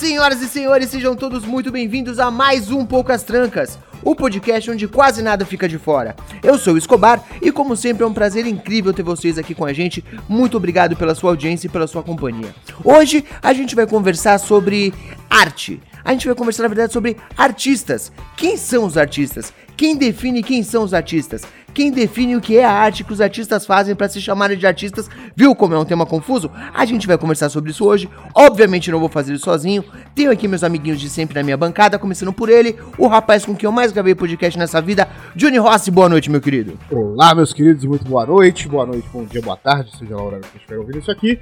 Senhoras e senhores, sejam todos muito bem-vindos a mais um Poucas Trancas, o podcast onde quase nada fica de fora. Eu sou o Escobar e, como sempre, é um prazer incrível ter vocês aqui com a gente. Muito obrigado pela sua audiência e pela sua companhia. Hoje a gente vai conversar sobre arte. A gente vai conversar, na verdade, sobre artistas. Quem são os artistas? Quem define quem são os artistas? Quem define o que é a arte que os artistas fazem para se chamarem de artistas? Viu como é um tema confuso? A gente vai conversar sobre isso hoje. Obviamente não vou fazer isso sozinho. Tenho aqui meus amiguinhos de sempre na minha bancada, começando por ele, o rapaz com quem eu mais gravei podcast nessa vida, Johnny Rossi. Boa noite, meu querido. Olá, meus queridos, muito boa noite. Boa noite, bom dia, boa tarde, seja lá a hora que estiver ouvindo isso aqui.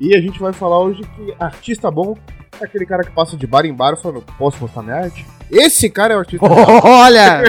E a gente vai falar hoje que artista bom é aquele cara que passa de bar em bar falando, posso mostrar minha arte? Esse cara é o artista bom. Olha!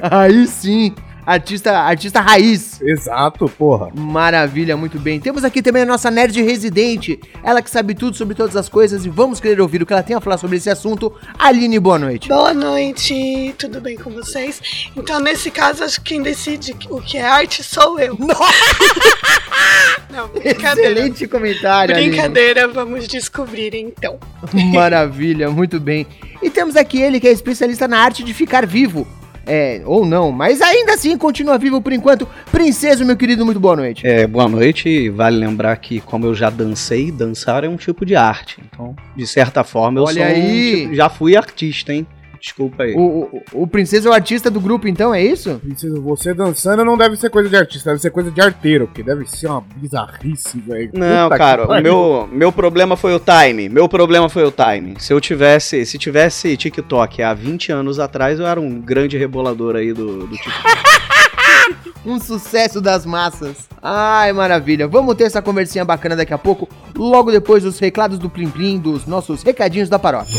Aí sim! Artista, artista raiz. Exato, porra. Maravilha, muito bem. Temos aqui também a nossa nerd residente, ela que sabe tudo sobre todas as coisas e vamos querer ouvir o que ela tem a falar sobre esse assunto. Aline, boa noite. Boa noite, tudo bem com vocês? Então, nesse caso, acho que quem decide o que é arte sou eu. Não, brincadeira. Excelente comentário, Brincadeira, vamos descobrir então. Aline. Maravilha, muito bem. E temos aqui ele que é especialista na arte de ficar vivo. É, ou não, mas ainda assim continua vivo por enquanto. Princesa, meu querido, muito boa noite. É, boa noite. Vale lembrar que, como eu já dancei, dançar é um tipo de arte. Então, de certa forma, eu Olha sou um aí. tipo- já fui artista, hein? Desculpa aí. O, o, o Princesa é o artista do grupo, então, é isso? Princesa, Você dançando não deve ser coisa de artista, deve ser coisa de arteiro, porque deve ser uma bizarrice, velho. Não, Puta cara, o meu, meu problema foi o time. Meu problema foi o time. Se eu tivesse, se tivesse TikTok há 20 anos atrás, eu era um grande rebolador aí do, do TikTok. Um sucesso das massas. Ai, maravilha. Vamos ter essa conversinha bacana daqui a pouco, logo depois dos reclados do Plim Plim, dos nossos recadinhos da paróquia.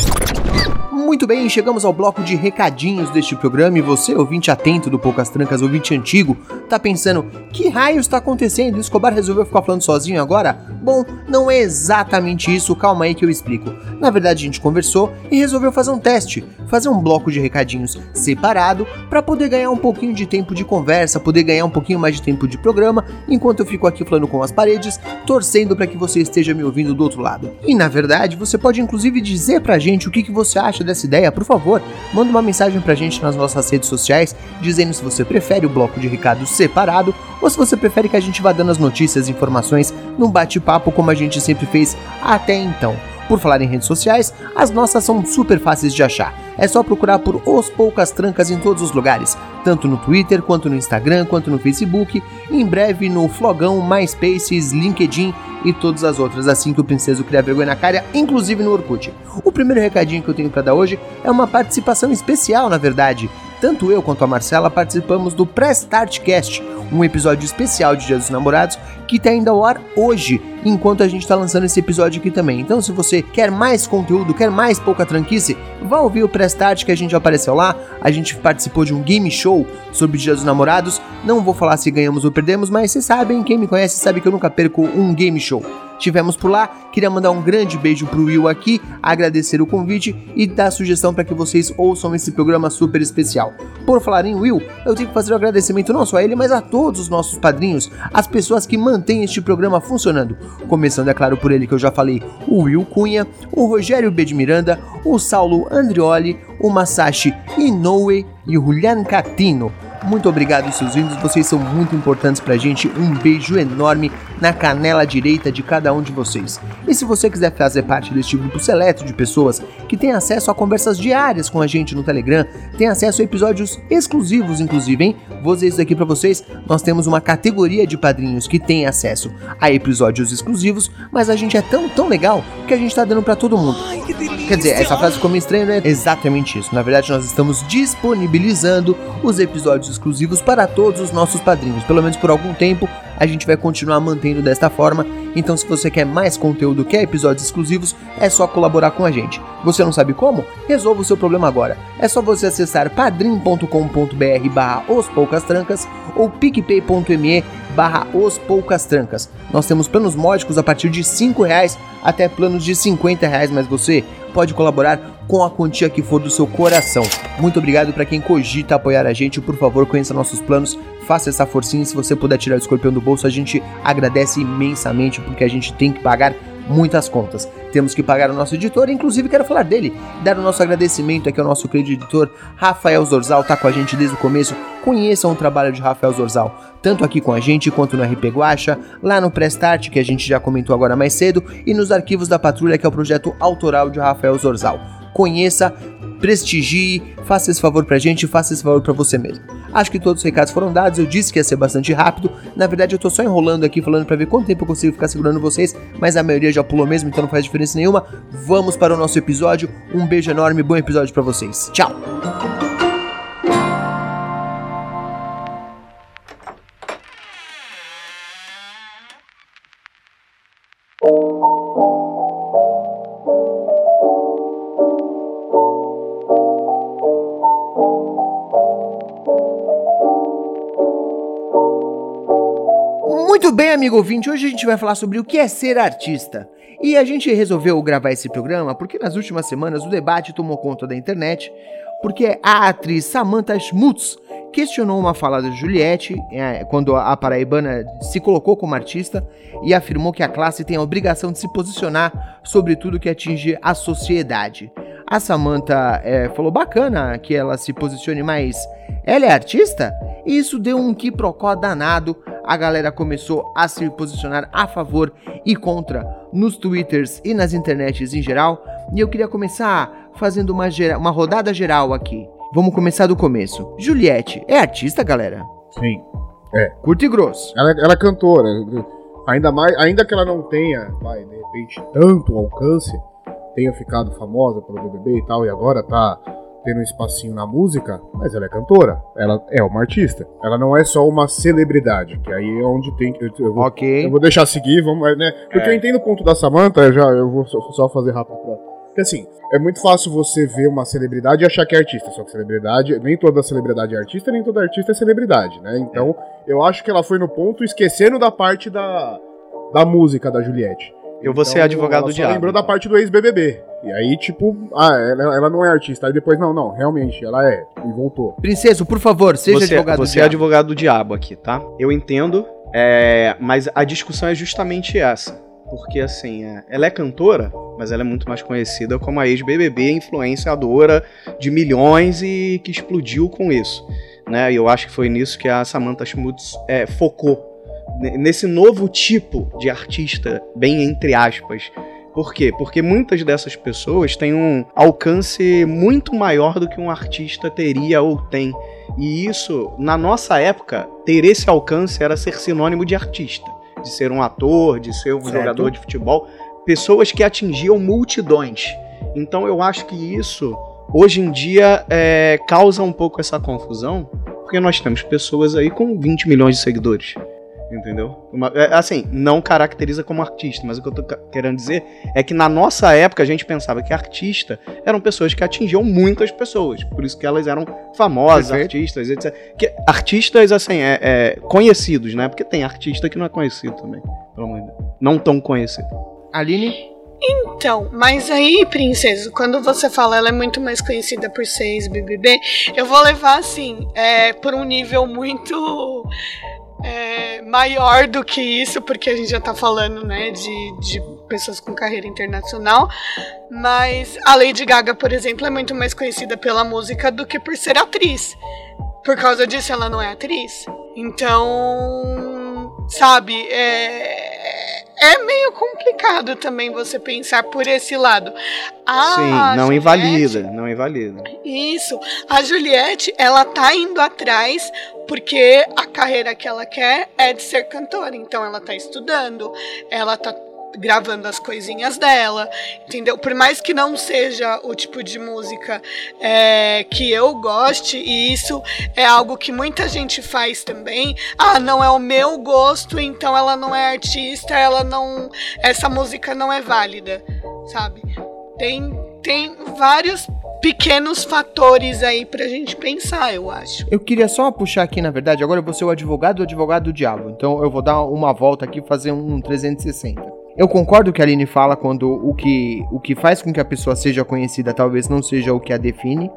Muito bem, chegamos ao bloco de recadinhos deste programa e você, ouvinte atento do Poucas Trancas, ouvinte antigo, tá pensando, que raio está acontecendo? Escobar resolveu ficar falando sozinho agora? Bom, não é exatamente isso, calma aí que eu explico. Na verdade, a gente conversou e resolveu fazer um teste, fazer um bloco de recadinhos separado para poder ganhar um pouquinho de tempo de conversa, poder ganhar um pouquinho mais de tempo de programa, enquanto eu fico aqui falando com as paredes, torcendo para que você esteja me ouvindo do outro lado. E na verdade, você pode inclusive dizer pra gente o que, que você acha dessa ideia, por favor, manda uma mensagem pra gente nas nossas redes sociais, dizendo se você prefere o bloco de recados separado ou se você prefere que a gente vá dando as notícias e informações num bate-papo como a gente sempre fez até então. Por falar em redes sociais, as nossas são super fáceis de achar. É só procurar por Os Poucas Trancas em todos os lugares, tanto no Twitter, quanto no Instagram, quanto no Facebook, em breve no Flogão, MySpaces, LinkedIn e todas as outras, assim que o Princeso criar vergonha na cara, inclusive no Orkut. O primeiro recadinho que eu tenho pra dar hoje é uma participação especial, na verdade. Tanto eu quanto a Marcela participamos do Pré-Start Cast, um episódio especial de Dia dos Namorados que tá indo ao ar hoje, enquanto a gente tá lançando esse episódio aqui também. Então, se você quer mais conteúdo, quer mais pouca tranquice, vá ouvir o Pré-Start que a gente apareceu lá. A gente participou de um game show sobre Dia dos Namorados. Não vou falar se ganhamos ou perdemos, mas vocês sabem, quem me conhece sabe que eu nunca perco um game show. Tivemos por lá, queria mandar um grande beijo pro Will aqui, agradecer o convite e dar sugestão para que vocês ouçam esse programa super especial. Por falar em Will, eu tenho que fazer um agradecimento não só a ele, mas a todos os nossos padrinhos, as pessoas que mantêm este programa funcionando. Começando, é claro, por ele que eu já falei, o Will Cunha, o Rogério B. de Miranda, o Saulo Andrioli, o Masashi Inoue e o Julian Catino. Muito obrigado, seus lindos. Vocês são muito importantes pra gente. Um beijo enorme na canela direita de cada um de vocês. E se você quiser fazer parte deste grupo seleto de pessoas que tem acesso a conversas diárias com a gente no Telegram, tem acesso a episódios exclusivos, inclusive, hein? Vou dizer isso aqui pra vocês. Nós temos uma categoria de padrinhos que tem acesso a episódios exclusivos, mas a gente é tão, tão legal que a gente tá dando pra todo mundo. Ai, que delícia. Quer dizer, essa frase ficou meio estranha, né? Exatamente isso. Na verdade, nós estamos disponibilizando os episódios exclusivos para todos os nossos padrinhos. Pelo menos por algum tempo, a gente vai continuar mantendo desta forma. Então, se você quer mais conteúdo, quer episódios exclusivos, é só colaborar com a gente. Você não sabe como? Resolva o seu problema agora. É só você acessar padrim.com.br barra os poucas trancas ou picpay.me barra os poucas trancas. Nós temos planos módicos a partir de 5 reais até planos de 50 reais, mas você pode colaborar com a quantia que for do seu coração. Muito obrigado para quem cogita apoiar a gente. Por favor, conheça nossos planos, faça essa forcinha. Se você puder tirar o escorpião do bolso, a gente agradece imensamente porque a gente tem que pagar muitas contas. Temos que pagar o nosso editor, inclusive quero falar dele, dar o nosso agradecimento aqui ao nosso querido editor Rafael Zorzal, tá com a gente desde o começo. Conheçam o trabalho de Rafael Zorzal, tanto aqui com a gente quanto no RP Guacha, lá no Prestart, que a gente já comentou agora mais cedo, e nos arquivos da Patrulha, que é o projeto autoral de Rafael Zorzal. Conheça, prestigie, faça esse favor pra gente, faça esse favor pra você mesmo. Acho que todos os recados foram dados, eu disse que ia ser bastante rápido. Na verdade, eu tô só enrolando aqui falando para ver quanto tempo eu consigo ficar segurando vocês, mas a maioria já pulou mesmo, então não faz diferença nenhuma. Vamos para o nosso episódio. Um beijo enorme, bom episódio para vocês. Tchau. Amigo ouvinte, hoje a gente vai falar sobre o que é ser artista. E a gente resolveu gravar esse programa porque nas últimas semanas o debate tomou conta da internet, porque a atriz Samantha Schmutz questionou uma fala da Juliette é, quando a paraibana se colocou como artista e afirmou que a classe tem a obrigação de se posicionar sobre tudo que atinge a sociedade. A Samantha é, falou bacana que ela se posicione, mas ela é artista? E isso deu um quiprocó danado a galera começou a se posicionar a favor e contra nos twitters e nas internets em geral. E eu queria começar fazendo uma, uma rodada geral aqui. Vamos começar do começo. Juliette é artista, galera? Sim. É. Curto e grosso. Ela, ela é cantora. Ainda, mais, ainda que ela não tenha, vai, de repente, tanto alcance, tenha ficado famosa pelo BBB e tal, e agora tá tendo um espacinho na música, mas ela é cantora, ela é uma artista. Ela não é só uma celebridade, que aí é onde tem que. Eu, eu vou, ok. Eu vou deixar seguir, vamos, né? Porque é. eu entendo o ponto da Samantha, eu já eu vou só fazer rápido pra. Porque assim, é muito fácil você ver uma celebridade e achar que é artista. Só que celebridade, nem toda celebridade é artista, nem toda artista é celebridade, né? Então, é. eu acho que ela foi no ponto esquecendo da parte da, da música da Juliette. Eu vou então, ser advogado do diabo. lembrou da parte do ex-BBB. E aí, tipo, ah, ela, ela, não é artista. Aí depois, não, não, realmente, ela é. E voltou. Princeso, por favor, seja você, advogado você do diabo. Você é advogado do diabo aqui, tá? Eu entendo, é, mas a discussão é justamente essa. Porque, assim, é, ela é cantora, mas ela é muito mais conhecida como a ex-BBB, influenciadora de milhões e que explodiu com isso. Né? E eu acho que foi nisso que a Samantha Schmutz é, focou nesse novo tipo de artista, bem entre aspas. Por quê? Porque muitas dessas pessoas têm um alcance muito maior do que um artista teria ou tem. E isso, na nossa época, ter esse alcance era ser sinônimo de artista, de ser um ator, de ser um certo. jogador de futebol, pessoas que atingiam multidões. Então eu acho que isso, hoje em dia, é, causa um pouco essa confusão, porque nós temos pessoas aí com 20 milhões de seguidores. Entendeu? Uma, é, assim, não caracteriza como artista, mas o que eu tô querendo dizer é que na nossa época a gente pensava que artista eram pessoas que atingiam muitas pessoas, por isso que elas eram famosas, Perfeito. artistas, etc. Que, artistas, assim, é, é, conhecidos, né? Porque tem artista que não é conhecido também, pelo amor de Deus. Não tão conhecido. Aline? Então, mas aí, princesa, quando você fala ela é muito mais conhecida por ser ex-BBB, eu vou levar assim, é, por um nível muito é, maior do que isso, porque a gente já tá falando, né, de, de pessoas com carreira internacional. Mas a Lady Gaga, por exemplo, é muito mais conhecida pela música do que por ser atriz. Por causa disso, ela não é atriz. Então, sabe, é, é meio complicado também você pensar por esse lado. Sim, não Juliette, invalida, não invalida. Isso. A Juliette, ela tá indo atrás porque a carreira que ela quer é de ser cantora. Então ela tá estudando, ela tá gravando as coisinhas dela, entendeu? Por mais que não seja o tipo de música é, que eu goste, e isso é algo que muita gente faz também. Ah, não é o meu gosto, então ela não é artista, ela não. Essa música não é válida, sabe? Tem, tem vários pequenos fatores aí pra gente pensar, eu acho. Eu queria só puxar aqui, na verdade, agora eu vou ser o advogado do advogado do diabo. Então eu vou dar uma volta aqui fazer um 360. Eu concordo que a Aline fala quando o que, o que faz com que a pessoa seja conhecida talvez não seja o que a define.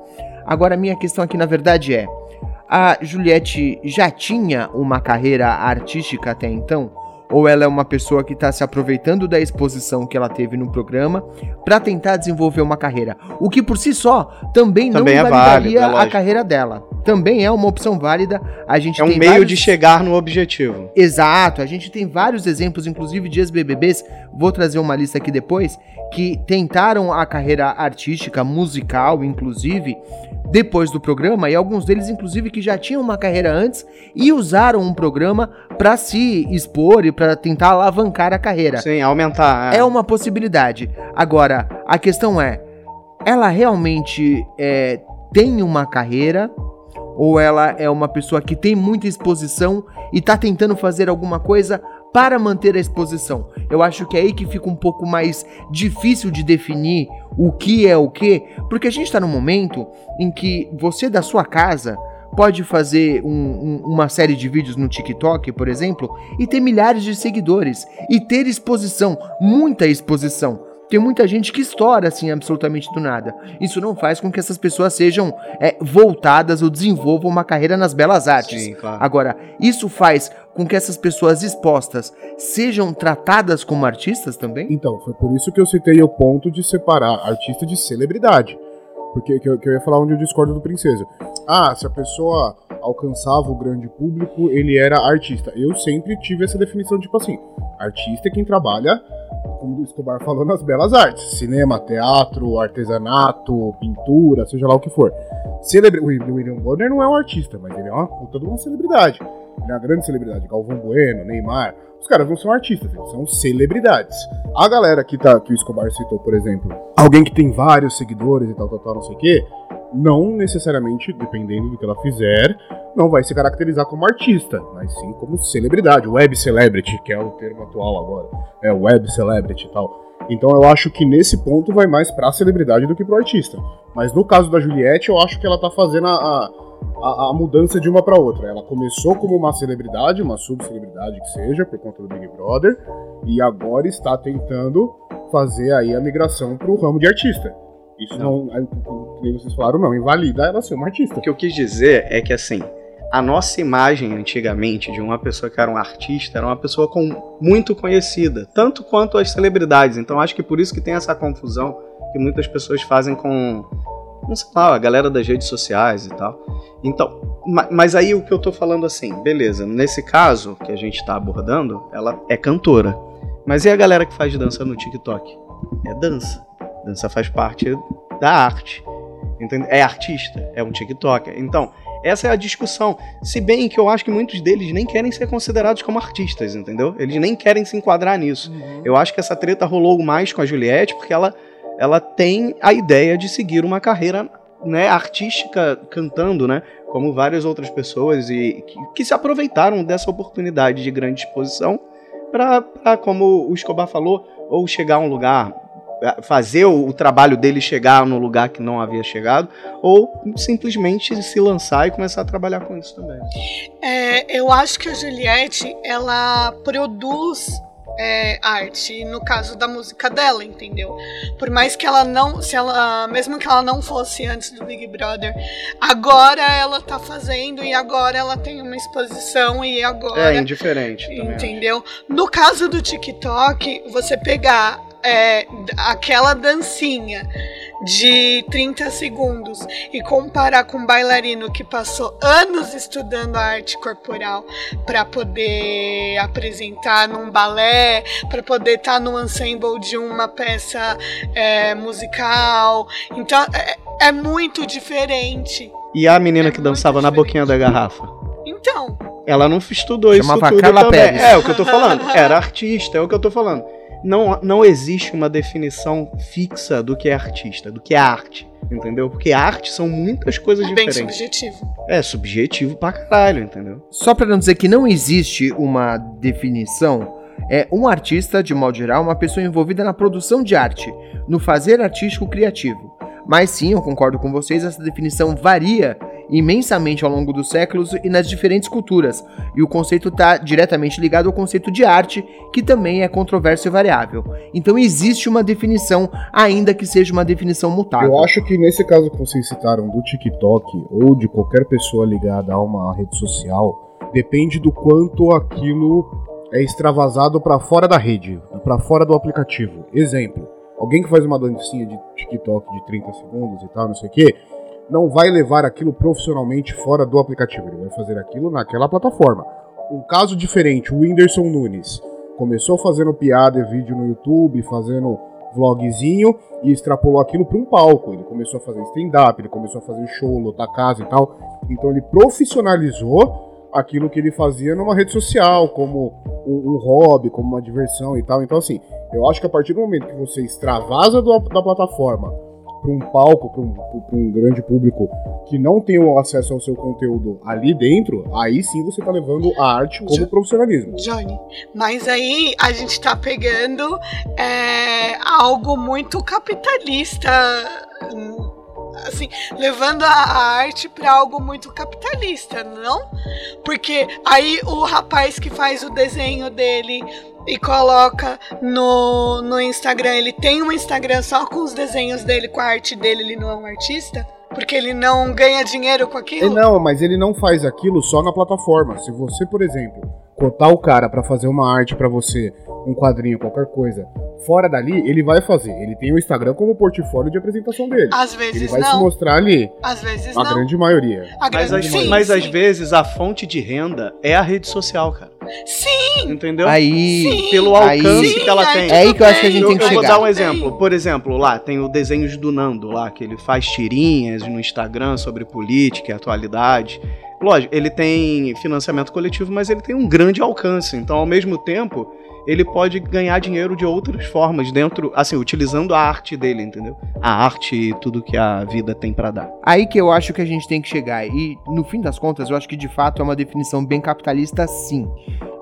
Agora, minha questão aqui, na verdade, é: a Juliette já tinha uma carreira artística até então? Ou ela é uma pessoa que está se aproveitando da exposição que ela teve no programa para tentar desenvolver uma carreira. O que por si só também, também não é validaria válido, é a carreira dela. Também é uma opção válida. A gente é um meio vários... de chegar no objetivo. Exato. A gente tem vários exemplos, inclusive de ex-BBBs. Vou trazer uma lista aqui depois que tentaram a carreira artística, musical, inclusive, depois do programa, e alguns deles, inclusive, que já tinham uma carreira antes e usaram um programa para se expor e para tentar alavancar a carreira. Sim, aumentar. É. é uma possibilidade. Agora, a questão é: ela realmente é, tem uma carreira? Ou ela é uma pessoa que tem muita exposição e tá tentando fazer alguma coisa para manter a exposição. Eu acho que é aí que fica um pouco mais difícil de definir o que é o que, porque a gente está num momento em que você da sua casa pode fazer um, um, uma série de vídeos no TikTok, por exemplo, e ter milhares de seguidores e ter exposição, muita exposição. Tem muita gente que estoura assim absolutamente do nada. Isso não faz com que essas pessoas sejam é, voltadas ou desenvolvam uma carreira nas belas artes. Sim, claro. Agora, isso faz com que essas pessoas expostas sejam tratadas como artistas também? Então, foi por isso que eu citei o ponto de separar artista de celebridade. Porque que eu, que eu ia falar onde eu discordo do Princesa. Ah, se a pessoa alcançava o grande público, ele era artista. Eu sempre tive essa definição, tipo assim, artista é quem trabalha como o Escobar falou, nas belas artes. Cinema, teatro, artesanato, pintura, seja lá o que for. Celebre... O William Bonner não é um artista, mas ele é uma puta de uma celebridade. Ele é uma grande celebridade. Galvão Bueno, Neymar. Os caras não são artistas, eles são celebridades. A galera que, tá, que o Escobar citou, por exemplo, alguém que tem vários seguidores e tal, tal, tal, não sei o quê, não necessariamente, dependendo do que ela fizer, não vai se caracterizar como artista, mas sim como celebridade, web celebrity, que é o termo atual agora, é web celebrity e tal. Então eu acho que nesse ponto vai mais pra celebridade do que pro artista. Mas no caso da Juliette, eu acho que ela tá fazendo a, a, a mudança de uma para outra. Ela começou como uma celebridade, uma subcelebridade que seja, por conta do Big Brother, e agora está tentando fazer aí a migração pro ramo de artista. Isso não, como vocês falaram, não, invalida ela ser uma artista. O que eu quis dizer é que assim, a nossa imagem antigamente de uma pessoa que era um artista era uma pessoa com, muito conhecida, tanto quanto as celebridades. Então acho que por isso que tem essa confusão que muitas pessoas fazem com, não sei lá, a galera das redes sociais e tal. Então, mas aí o que eu tô falando assim, beleza, nesse caso que a gente tá abordando, ela é cantora. Mas e a galera que faz dança no TikTok? É dança. Dança faz parte da arte. Entende? É artista, é um TikToker. Então, essa é a discussão. Se bem que eu acho que muitos deles nem querem ser considerados como artistas, entendeu? Eles nem querem se enquadrar nisso. Uhum. Eu acho que essa treta rolou mais com a Juliette porque ela, ela tem a ideia de seguir uma carreira né, artística cantando, né? Como várias outras pessoas e que, que se aproveitaram dessa oportunidade de grande exposição para, como o Escobar falou, ou chegar a um lugar fazer o, trabalho dele chegar no lugar que não havia chegado, ou simplesmente se lançar e começar a trabalhar com isso também. É, eu acho que a Juliette ela produz é, arte, no caso da música dela, entendeu? Por mais que ela não, se ela, mesmo que ela não fosse antes do Big Brother, agora ela tá fazendo e agora ela tem uma exposição e agora é indiferente, entendeu? No caso do TikTok, você pegar é, aquela dancinha de 30 segundos e comparar com um bailarino que passou anos estudando a arte corporal para poder apresentar num balé, para poder estar tá no ensemble de uma peça é, musical. Então é, é, muito diferente. E a menina é que dançava diferente. na boquinha da garrafa? Então. Ela não estudou Chamava isso tudo Carla também. Pérez. É o que eu tô falando. Era artista, é o que eu tô falando não, não existe uma definição fixa do que é artista, do que é arte. Entendeu? Porque arte são muitas coisas É bem diferentes. subjetivo. É subjetivo pra caralho, entendeu? Só pra não dizer que não existe uma definição, é um artista, de modo geral, uma pessoa envolvida na produção de arte, no fazer artístico criativo. Mas sim, eu concordo com vocês, essa definição varia imensamente ao longo dos séculos e nas diferentes culturas, e o conceito está diretamente ligado ao conceito de arte, que também é controverso e variável. Então existe uma definição, ainda que seja uma definição mutável. Eu acho que nesse caso que vocês citaram do TikTok ou de qualquer pessoa ligada a uma rede social, depende do quanto aquilo é extravasado pra fora da rede, pra fora do aplicativo. Exemplo, alguém que faz uma dancinha de TikTok de 30 segundos e tal, não sei o quê, não vai levar aquilo profissionalmente fora do aplicativo, ele vai fazer aquilo naquela plataforma. Um caso diferente, o Whindersson Nunes começou fazendo piada e vídeo no YouTube, fazendo vlogzinho e extrapolou aquilo para um palco. Ele começou a fazer stand-up, ele começou a fazer show, lotar casa e tal. Então ele profissionalizou aquilo que ele fazia numa rede social, como um, um hobby, como uma diversão e tal. Então, assim, eu acho que a partir do momento que você extravasa do- da plataforma para um palco, para um, pra um grande público que não tem o acesso ao seu conteúdo ali dentro, aí sim você tá levando a arte como Já- profissionalismo. Johnny. Mas aí a gente tá pegando é, algo muito capitalista. Assim, levando a, arte pra algo muito capitalista, não? Porque aí o rapaz que faz o desenho dele e coloca no, no Instagram, ele tem um Instagram só com os desenhos dele, com a arte dele, ele não é um artista? Porque ele não ganha dinheiro com aquilo? não, mas ele não faz aquilo só na plataforma. Se você, por exemplo, cotar o cara pra fazer uma arte pra você, um quadrinho, qualquer coisa, fora dali, ele vai fazer. Ele tem o Instagram como portfólio de apresentação dele. Às Ele vezes vai se não. mostrar ali, Às vezes a não. grande maioria. A Mas, grande às, sim, mas sim. às vezes a fonte de renda é a rede social, cara. Sim, Entendeu? Aí. Sim. Pelo Aí- alcance Sim, que ela aí tem. É aí que eu acho que a gente Eu, tem que eu vou chegar. dar um exemplo. Por exemplo, lá tem o Desenhos do Nando lá, que ele faz tirinhas no Instagram sobre política e atualidade. Lógico, ele tem financiamento coletivo, mas ele tem um grande alcance. Então, ao mesmo tempo, ele pode ganhar dinheiro de outras formas dentro, assim, utilizando a arte dele, entendeu? A arte e tudo que a vida tem pra dar. Aí que eu acho que a gente tem que chegar. E no fim das contas, eu acho que de fato é uma definição bem capitalista, sim.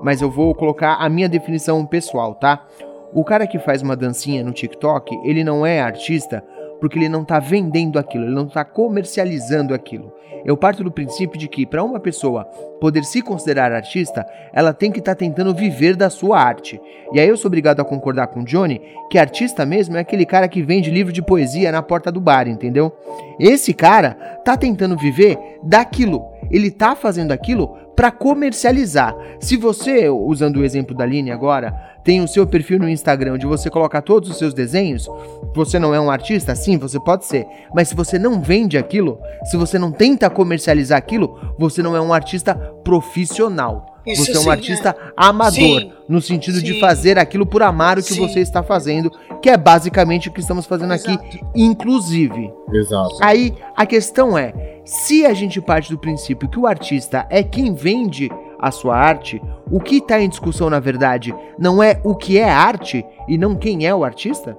Mas eu vou colocar a minha definição pessoal, tá? O cara que faz uma dancinha no TikTok, ele não é artista porque ele não tá vendendo aquilo, ele não tá comercializando aquilo. Eu parto do princípio de que para uma pessoa poder se considerar artista, ela tem que estar tentando viver da sua arte. E aí eu sou obrigado a concordar com o Johnny que artista mesmo é aquele cara que vende livro de poesia na porta do bar, entendeu? Esse cara tá tentando viver daquilo. Ele tá fazendo aquilo para comercializar. Se você, usando o exemplo da Aline agora, tem o seu perfil no Instagram onde você coloca todos os seus desenhos, você não é um artista? Sim, você pode ser. Mas se você não vende aquilo, se você não tenta comercializar aquilo, você não é um artista profissional. Isso você é um sim, artista amador, Sim. no sentido de Sim. fazer aquilo por amar o que Sim. você está fazendo, que é basicamente o que estamos fazendo aqui, Exato. inclusive. Exato. Aí a questão é: se a gente parte do princípio que o artista é quem vende a sua arte, o que está em discussão na verdade não é o que é arte e não quem é o artista?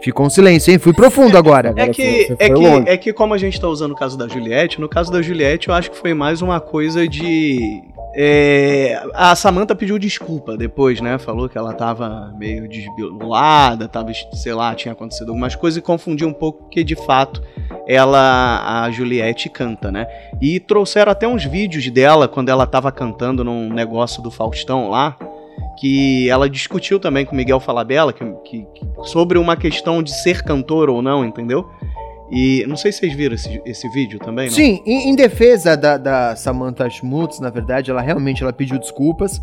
Ficou um silêncio, hein? Fui profundo agora. É Agora que, é, que, longe. é que como a gente tá usando o caso da Juliette, no caso da Juliette eu acho que foi mais uma coisa de. é, a Samantha pediu desculpa depois, né? Falou que ela tava meio desbilolada, tava, sei lá, tinha acontecido algumas coisas e confundiu um pouco porque de fato ela, a Juliette, canta, né? E trouxeram até uns vídeos dela quando ela tava cantando num negócio do Faustão lá. Que ela discutiu também com Miguel Falabella que- que- sobre uma questão de ser cantor ou não, entendeu? E não sei se vocês viram esse, esse vídeo também, não? Sim, em, em defesa da, da Samantha Schmutz, na verdade, ela realmente ela pediu desculpas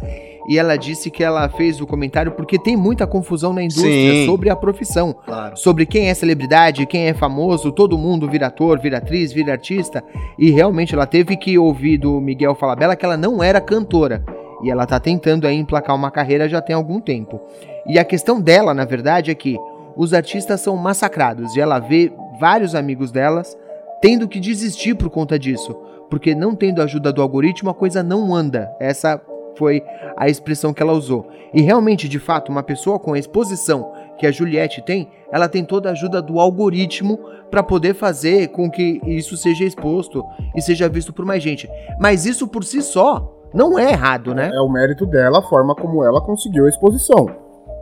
e ela disse que ela fez o comentário porque tem muita confusão na indústria Sim. sobre a profissão. Claro. sobre quem é celebridade, quem é famoso, todo mundo vira ator, vira atriz, vira artista. E realmente ela teve que ouvir do Miguel Falabella que ela não era cantora. E ela tá tentando aí emplacar uma carreira já tem algum tempo. E a questão dela, na verdade, é que os artistas são massacrados e ela vê vários amigos delas tendo que desistir por conta disso. Porque não tendo a ajuda do algoritmo, a coisa não anda. Essa foi a expressão que ela usou. E realmente, de fato, uma pessoa com a exposição que a Juliette tem, ela tem toda a ajuda do algoritmo para poder fazer com que isso seja exposto e seja visto por mais gente. Mas isso por si só não é errado, né? É o mérito dela, a forma como ela conseguiu a exposição.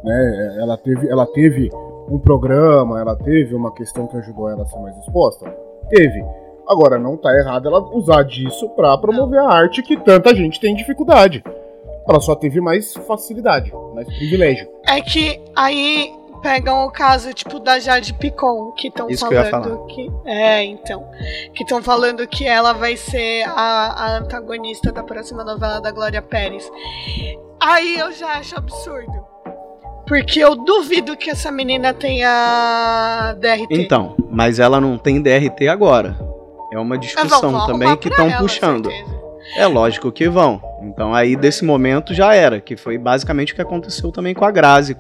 Né? Ela, teve, ela teve um programa, ela teve uma questão que ajudou ela a ser mais exposta? Teve. Agora, não tá errado ela usar disso para promover a arte que tanta gente tem dificuldade. Ela só teve mais facilidade, mais privilégio. É que aí pegam o caso, tipo, da Jade Picon, que estão falando que, que, É, então. Que estão falando que ela vai ser a, a, antagonista da próxima novela da Glória Pérez. Aí eu já acho absurdo. Porque eu duvido que essa menina tenha DRT. Então, mas ela não tem DRT agora. É uma discussão também que estão puxando. Certeza. É lógico que vão. Então aí desse momento já era, que foi basicamente o que aconteceu também com a Grazi,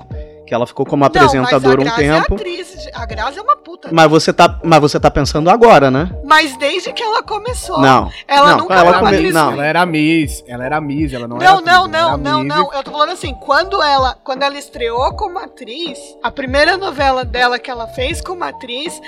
que ela ficou como apresentadora um tempo. É atriz, a Grazi é uma puta. Mas você tá, mas você tá pensando agora, né? Mas desde que ela começou. Não. Ela não, nunca ela come... não. Ela era Miss, ela era Miss, ela não, não era atriz, Não, não, não, não, eu tô falando assim, quando ela, quando ela estreou como atriz, a primeira novela dela que ela fez como atriz,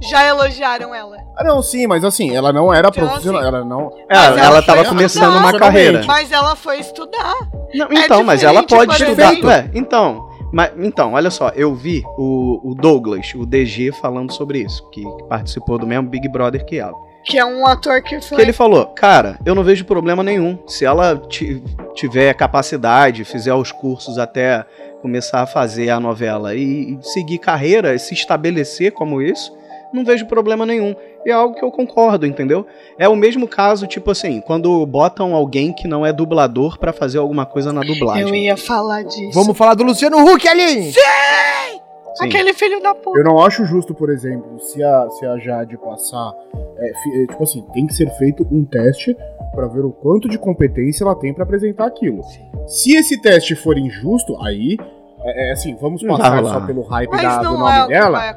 já elogiaram ela. Ah, não, sim, mas assim, ela não era então, profissional, assim, ela não. É, ela, ela tava começando uma carreira. Mas ela foi estudar. Não, então, é mas ela pode estudar. Ué, então, mas, então, olha só, eu vi o, o Douglas, o DG, falando sobre isso, que, participou do mesmo Big Brother que ela. Que é um ator que foi. Que ele falou, cara, eu não vejo problema nenhum. Se ela tiver capacidade, fizer os cursos até começar a fazer a novela e, e seguir carreira, se estabelecer como isso, não vejo problema nenhum. E é algo que eu concordo, entendeu? É o mesmo caso, tipo assim, quando botam alguém que não é dublador para fazer alguma coisa na dublagem. Eu ia falar disso. Vamos falar do Luciano Huck, Aline! Sim! Sim. Aquele filho da puta. Eu não acho justo, por exemplo, se a, se a Jade passar. É, é, tipo assim, tem que ser feito um teste para ver o quanto de competência ela tem para apresentar aquilo. Sim. Se esse teste for injusto, aí é, é, assim, vamos passar só pelo hype da, do nome é dela.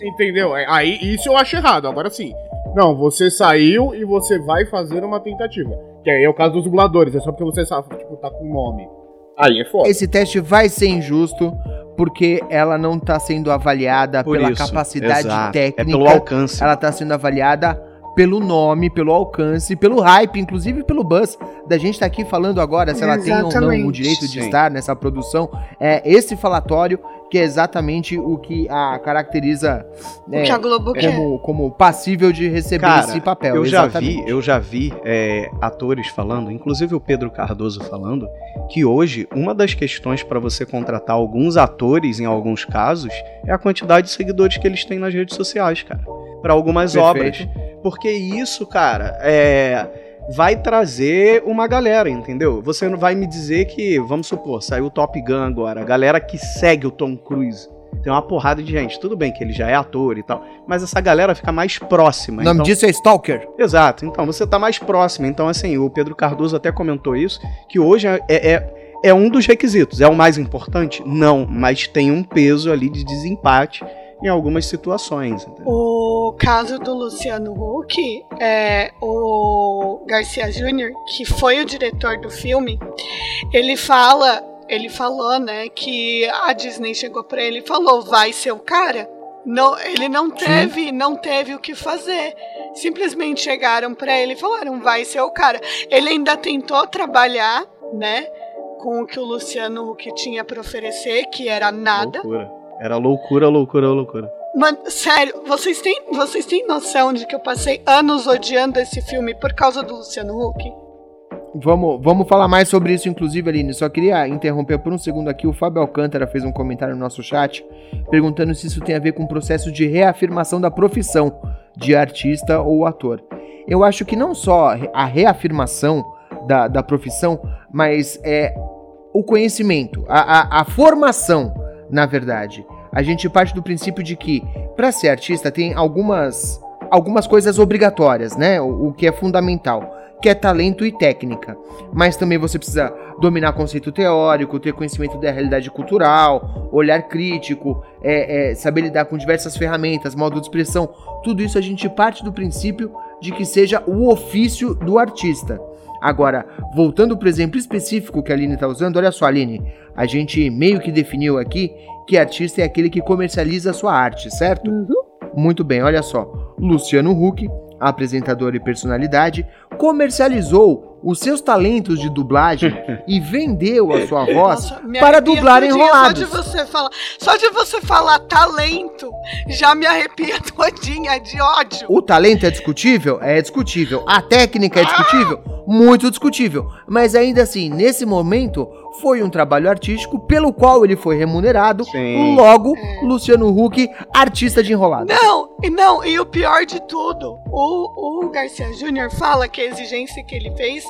Entendeu? É, aí isso eu acho errado. Agora sim. Não, você saiu e você vai fazer uma tentativa. Que aí é o caso dos dubladores, é só porque você sabe, tipo, tá com nome. Aí é foda. Esse teste vai ser injusto porque ela não tá sendo avaliada Por pela isso, capacidade exato. técnica. É pelo alcance. Ela tá sendo avaliada pelo nome, pelo alcance, pelo hype, inclusive pelo buzz da gente estar tá aqui falando agora se ela Exatamente. tem ou não o direito de Sim. estar nessa produção. É esse falatório que é exatamente o que a caracteriza é, que a Globo como, como passível de receber Cara, esse papel. Eu já vi, eu já vi é, atores falando, inclusive o Pedro Cardoso falando, que hoje uma das questões para você contratar alguns atores, em alguns casos, é a quantidade de seguidores que eles têm nas redes sociais, cara. Para algumas Perfeito. obras. Porque isso, cara, é vai trazer uma galera, entendeu? Você não vai me dizer que, vamos supor, saiu o Top Gun agora, a galera que segue o Tom Cruise. Tem uma porrada de gente. Tudo bem que ele já é ator e tal, mas essa galera fica mais próxima. O nome então... disso é Stalker. Exato. Então você tá mais próximo. Então, assim, o Pedro Cardoso até comentou isso, que hoje é, é, é um dos requisitos. É o mais importante? Não, mas tem um peso ali de desempate em algumas situações. Entendeu? O caso do Luciano Huck, é, o Garcia Júnior, que foi o diretor do filme, ele fala, ele falou, né, que a Disney chegou para ele e falou, vai ser o cara. Não, ele não teve, Sim. não teve o que fazer. Simplesmente chegaram para ele e falaram, vai ser o cara. Ele ainda tentou trabalhar, né, com o que o Luciano Huck tinha para oferecer, que era nada. Loucura. Era loucura, loucura, loucura. Mano, sério, vocês têm, vocês têm noção de que eu passei anos odiando esse filme por causa do Luciano Huck? Vamos, vamos falar mais sobre isso, inclusive, Aline. Só queria interromper por um segundo aqui. O Fábio Alcântara fez um comentário no nosso chat perguntando se isso tem a ver com o processo de reafirmação da profissão de artista ou ator. Eu acho que não só a reafirmação da, da profissão, mas é o conhecimento, a, a, a formação na verdade. A gente parte do princípio de que, para ser artista, tem algumas, algumas coisas obrigatórias, né? O, o, que é fundamental, que é talento e técnica. Mas também você precisa dominar conceito teórico, ter conhecimento da realidade cultural, olhar crítico, é, é, saber lidar com diversas ferramentas, modo de expressão. Tudo isso a gente parte do princípio de que seja o ofício do artista. Agora, voltando pro exemplo específico que a Aline tá usando, olha só, Aline, a gente meio que definiu aqui que artista é aquele que comercializa a sua arte, certo? Uhum. Muito bem, olha só. Luciano Huck, apresentador e personalidade, comercializou os seus talentos de dublagem e vendeu a sua voz Nossa, para dublar enrolados. Só de você falar, só de você falar talento, já me arrepia todinha de ódio. O talento é discutível? É discutível. A técnica é discutível? Muito discutível. Mas ainda assim, nesse momento, foi um trabalho artístico pelo qual ele foi remunerado. Sim. Logo, Luciano Huck, artista de enrolado. Não, e não, e o pior de tudo, o, o Garcia Júnior fala que a exigência que ele fez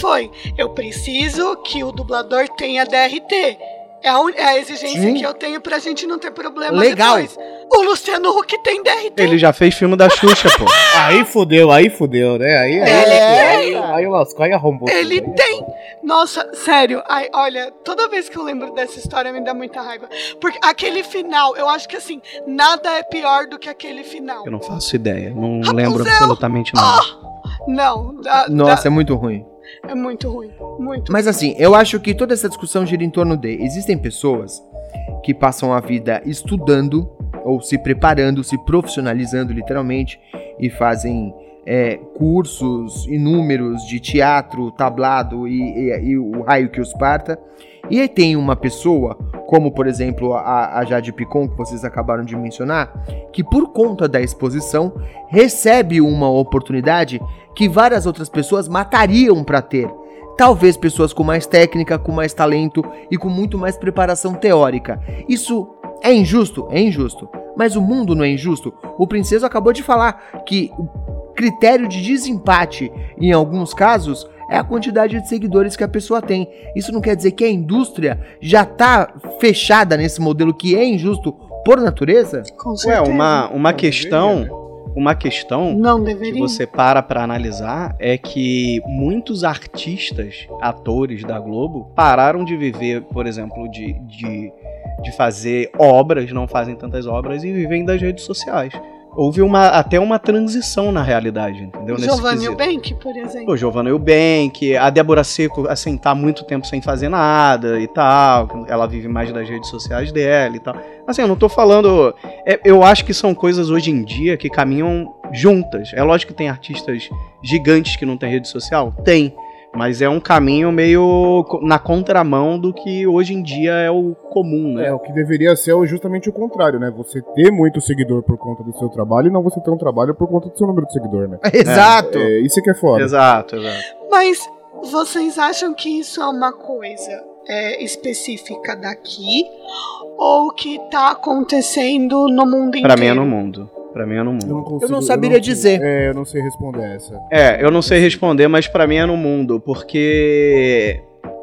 foi: eu preciso que o dublador tenha DRT. É a, un- é a exigência Sim. que eu tenho pra gente não ter problema Legal. depois. O Luciano Huck tem DRT. Ele já fez filme da Xuxa, pô. Aí fudeu, aí fudeu, né? Aí, aí, É. aí, aí lascou, aí arrombou. Ele tudo. tem! Nossa, sério, ai, olha, toda vez que eu lembro dessa história me dá muita raiva. Porque aquele final, eu acho que assim, nada é pior do que aquele final. Eu não faço ideia. Não Rapunzel! lembro absolutamente nada. Não, dá- Nossa, dá- é muito ruim. É muito ruim. Muito Mas assim, eu acho que toda essa discussão gira em torno de. Existem pessoas que passam a vida estudando, ou se preparando, se profissionalizando literalmente, e fazem é, cursos inúmeros de teatro, tablado e, e- e o raio que os parta. E aí tem uma pessoa, como por exemplo a, a Jade Picon, que vocês acabaram de mencionar, que por conta da exposição recebe uma oportunidade que várias outras pessoas matariam para ter. Talvez pessoas com mais técnica, com mais talento e com muito mais preparação teórica. Isso é injusto? É injusto. Mas o mundo não é injusto? O Princeso acabou de falar que critério de desempate, em alguns casos, é a quantidade de seguidores que a pessoa tem. Isso não quer dizer que a indústria já tá fechada nesse modelo que é injusto por natureza? Com Ué, certeza. uma, uma Não questão. Uma questão Não que você para pra analisar é que muitos artistas, atores da Globo, pararam de viver, por exemplo, de, de, de fazer obras, não fazem tantas obras e vivem das redes sociais. Houve uma, até uma transição na realidade, entendeu? Giovanni. Eubank, por exemplo. Pô, Giovanna Eubank, a Débora Seco, assim, tá há muito tempo sem fazer nada e tal. Ela vive mais das redes sociais dela e tal. Assim, eu não tô falando. é, eu acho que são coisas hoje em dia que caminham juntas. É lógico que tem artistas gigantes que não têm rede social? Tem. Mas é um caminho meio na contramão do que hoje em dia é o comum, né? É, o que deveria ser é justamente o contrário, né? Você ter muito seguidor por conta do seu trabalho e não você ter um trabalho por conta do seu número de seguidor, né? Exato! É, isso é que é foda. Exato, exato. Mas vocês acham que isso é uma coisa é, específica daqui ou que tá acontecendo no mundo inteiro? Pra mim é no mundo. Pra mim é no mundo. Eu não, consigo- não saberia sei- dizer. É, eu não sei responder essa. É, eu não sei responder, mas pra mim é no mundo, porque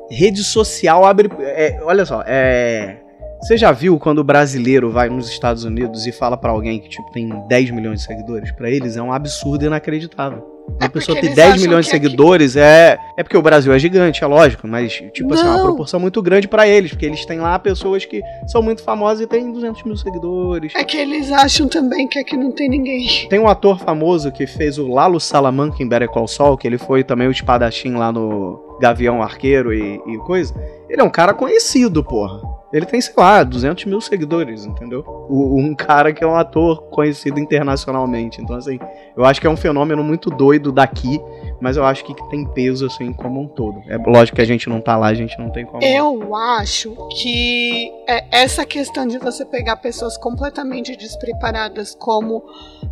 rede social abre. é, olha só, é. Você já viu quando o brasileiro vai nos Estados Unidos e fala pra alguém que tipo tem 10 milhões de seguidores? Pra eles é um absurdo inacreditável. Uma É pessoa ter eles 10 acham milhões de aqui- seguidores é é porque o Brasil é gigante, é lógico, mas tipo assim, é uma Não. proporção muito grande pra eles, porque eles têm lá pessoas que são muito famosas e têm 200 mil seguidores. É que eles acham também que aqui não tem ninguém. Tem um ator famoso que fez o Lalo Salamanca em Better Call Saul, que ele foi também o espadachim lá no Gavião Arqueiro e, e coisa. Ele é um cara conhecido, porra. Ele tem, sei lá, 200 mil seguidores, entendeu? O- um cara que é um ator conhecido internacionalmente. Então, assim, eu acho que é um fenômeno muito doido daqui, mas eu acho que tem peso, assim, como um todo. É lógico que a gente não tá lá, a gente não tem como. Eu acho que é, essa questão de você pegar pessoas completamente despreparadas, como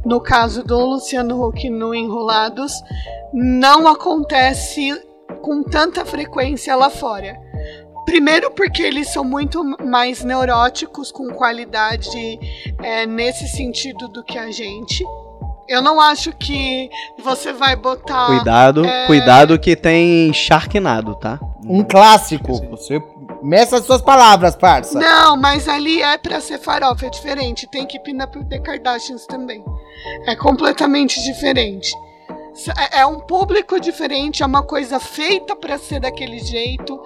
no caso do Luciano Huck no Enrolados, não acontece com tanta frequência lá fora. Primeiro porque eles são muito mais neuróticos, com qualidade é, nesse sentido do que a gente. Eu não acho que você vai botar. Cuidado, É. cuidado que tem Sharknado, tá? Um clássico. Você meça as suas palavras, parça. Não, mas ali é pra ser farofa, é diferente. Tem que pinar pro The Kardashians também. É completamente diferente. É- É um público diferente, é uma coisa feita pra ser daquele jeito.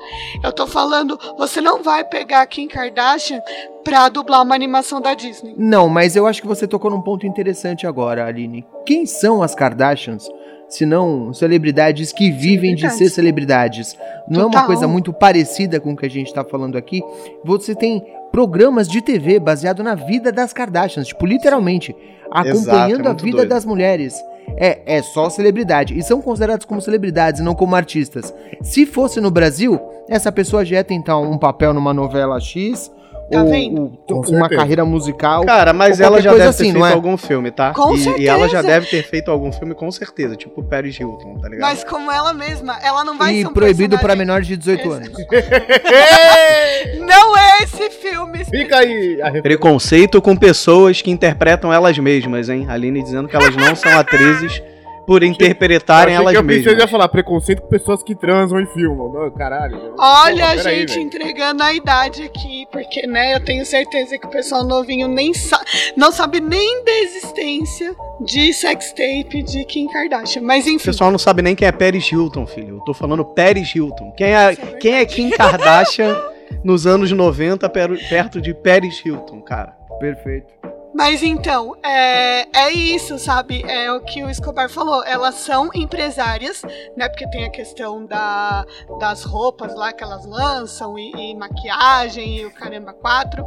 Eu tô falando, você não vai pegar Kim Kardashian pra dublar uma animação da Disney. Não, mas eu acho que você tocou num ponto interessante agora, Aline. Quem são as Kardashians senão celebridades que vivem de ser celebridades. Não é uma Total. coisa muito parecida com o que a gente tá falando aqui. Você tem programas de TV baseado na vida das Kardashians, tipo, literalmente, acompanhando é a vida doido. das mulheres. É, é só celebridade. E são considerados como celebridades, não como artistas. Se fosse no Brasil, essa pessoa já ia tentar um papel numa novela X, Tá vendo? Com uma certeza. carreira musical. Cara, mas ela já deve ter assim, feito não é? algum filme, tá? Com e, e ela já certeza. deve ter feito algum filme com certeza, tipo Paris Hilton, tá ligado? Mas como ela mesma, ela não vai e ser um proibido para personagem- menores de 18 anos. Não é esse filme. Fica aí. Preconceito com pessoas que interpretam elas mesmas, hein? Aline dizendo que elas não são atrizes por interpretarem Achei elas que mesmas. ia falar preconceito com pessoas que transam e filmam. Não, caralho. Olha Porra, a gente velho. entregando a idade aqui, porque, né, eu tenho certeza que o pessoal novinho nem sa não sabe nem da existência de sextape de Kim Kardashian. Mas O enfim, pessoal não sabe nem quem é Paris Hilton, filho. Eu tô falando Paris Hilton. Quem é, é quem é Kim Kardashian nos anos 90 per- perto de Paris Hilton, cara? Perfeito. Mas então, é, é isso, sabe? É o que o Escobar falou. Elas são empresárias, né? Porque tem a questão da, das roupas lá que elas lançam e, e maquiagem e o caramba quatro.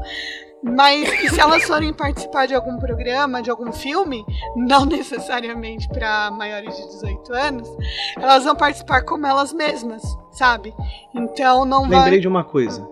Mas se elas forem participar de algum programa, de algum filme, não necessariamente para maiores de 18 anos, elas vão participar como elas mesmas, sabe? Então não vai. Lembrei de uma coisa.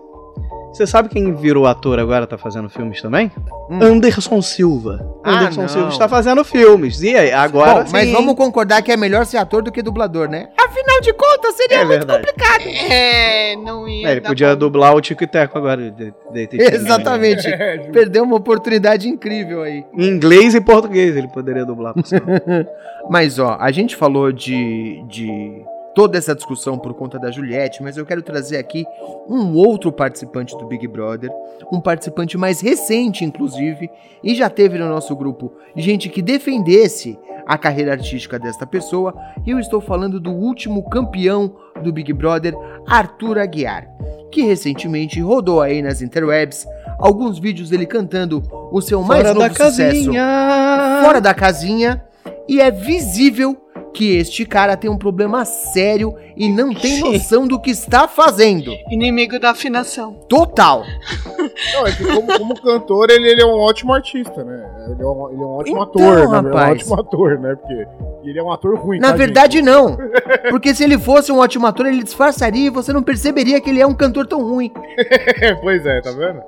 Você sabe quem virou ator agora, tá fazendo filmes também? Hum. Anderson Silva. Ah, Anderson não. Silva está fazendo filmes. E aí, agora Bom, mas sim. vamos concordar que é melhor ser ator do que dublador, né? Afinal de contas, seria É muito verdade. complicado. É, não ia. É, ele podia bom. dublar o Tico e Teco agora. de- detetive. Exatamente. É. Perdeu uma oportunidade incrível aí. Em inglês e português ele poderia dublar. Mas ó, a gente falou de, de toda essa discussão por conta da Juliette, mas eu quero trazer aqui um outro participante do Big Brother, um participante mais recente, inclusive, e já teve no nosso grupo gente que defendesse a carreira artística desta pessoa, e eu estou falando do último campeão do Big Brother, Arthur Aguiar, que recentemente rodou aí nas interwebs alguns vídeos dele cantando o seu mais Fora novo da sucesso casinha. fora da casinha e é visível que este cara tem um problema sério e não tem noção do que está fazendo. Inimigo da afinação. Total. Não, é que como, como cantor, ele, ele é um ótimo artista, né? Ele é um, ele é um ótimo Então, ator, né? Ele é um rapaz. ótimo ator, né? Porque ele é um ator ruim, Na tá, verdade, não. Porque se ele fosse um ótimo ator, ele disfarçaria e você não perceberia que ele é um cantor tão ruim. pois é, tá vendo?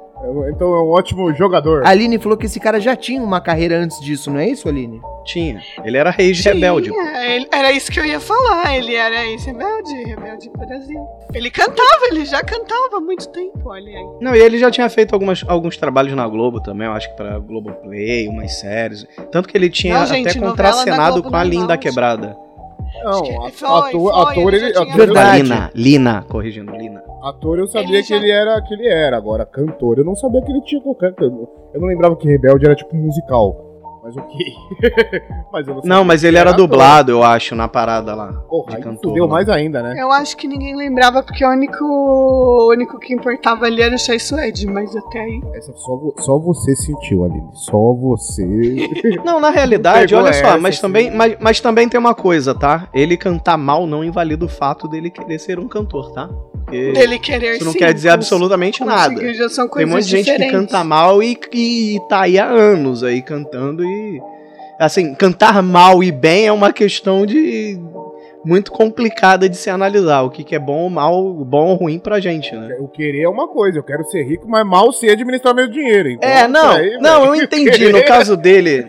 Então é um ótimo jogador. A Aline falou que esse cara já tinha uma carreira antes disso, não é isso, Aline? Tinha. Ele era rei de rebelde. ele- era isso que eu ia falar. Ele era ex-rebelde, rebelde Brasil. Ele cantava, ele já cantava há muito tempo, olha aí. Não, e ele já tinha feito algumas, alguns trabalhos na Globo também, eu acho que pra Globoplay, umas séries. Tanto que ele tinha Não, gente, até contracenado com a Linda Quebrada. Não, a- foi, ator, foi, ator, ele tinha- ator, Verdade. Lina, Lina, corrigindo, Lina. ator eu sabia Ele que já- ele era que ele era. Agora, cantor, eu não sabia que ele tinha qualquer. Eu não lembrava que Rebelde era tipo musical. Mas ok. mas eu não Não, mas ele era ator. dublado, eu acho, na parada lá. Porra, de cantor. fudeu lá. mais ainda, né? Eu acho que ninguém lembrava, porque o único, o único que importava ali era o Chai Suede, mas até aí. Essa só, só você sentiu, Aline. Só você. Não, na realidade, olha só, mas sim. também, mas, mas também tem uma coisa, tá? Ele cantar mal não invalida o fato dele querer ser um cantor, tá? Porque Dele querer isso não sim, quer dizer absolutamente nada. conseguir, Já são Tem um monte de gente que canta mal e, e tá aí há anos aí cantando e. Assim, cantar mal e bem é uma questão de. Muito complicada de se analisar. O que, que é bom ou mal, bom ou ruim pra gente, né? O querer é uma coisa, eu quero ser rico, mas mal sei administrar meu dinheiro. Então, É, não, peraí, não, eu entendi. No caso dele,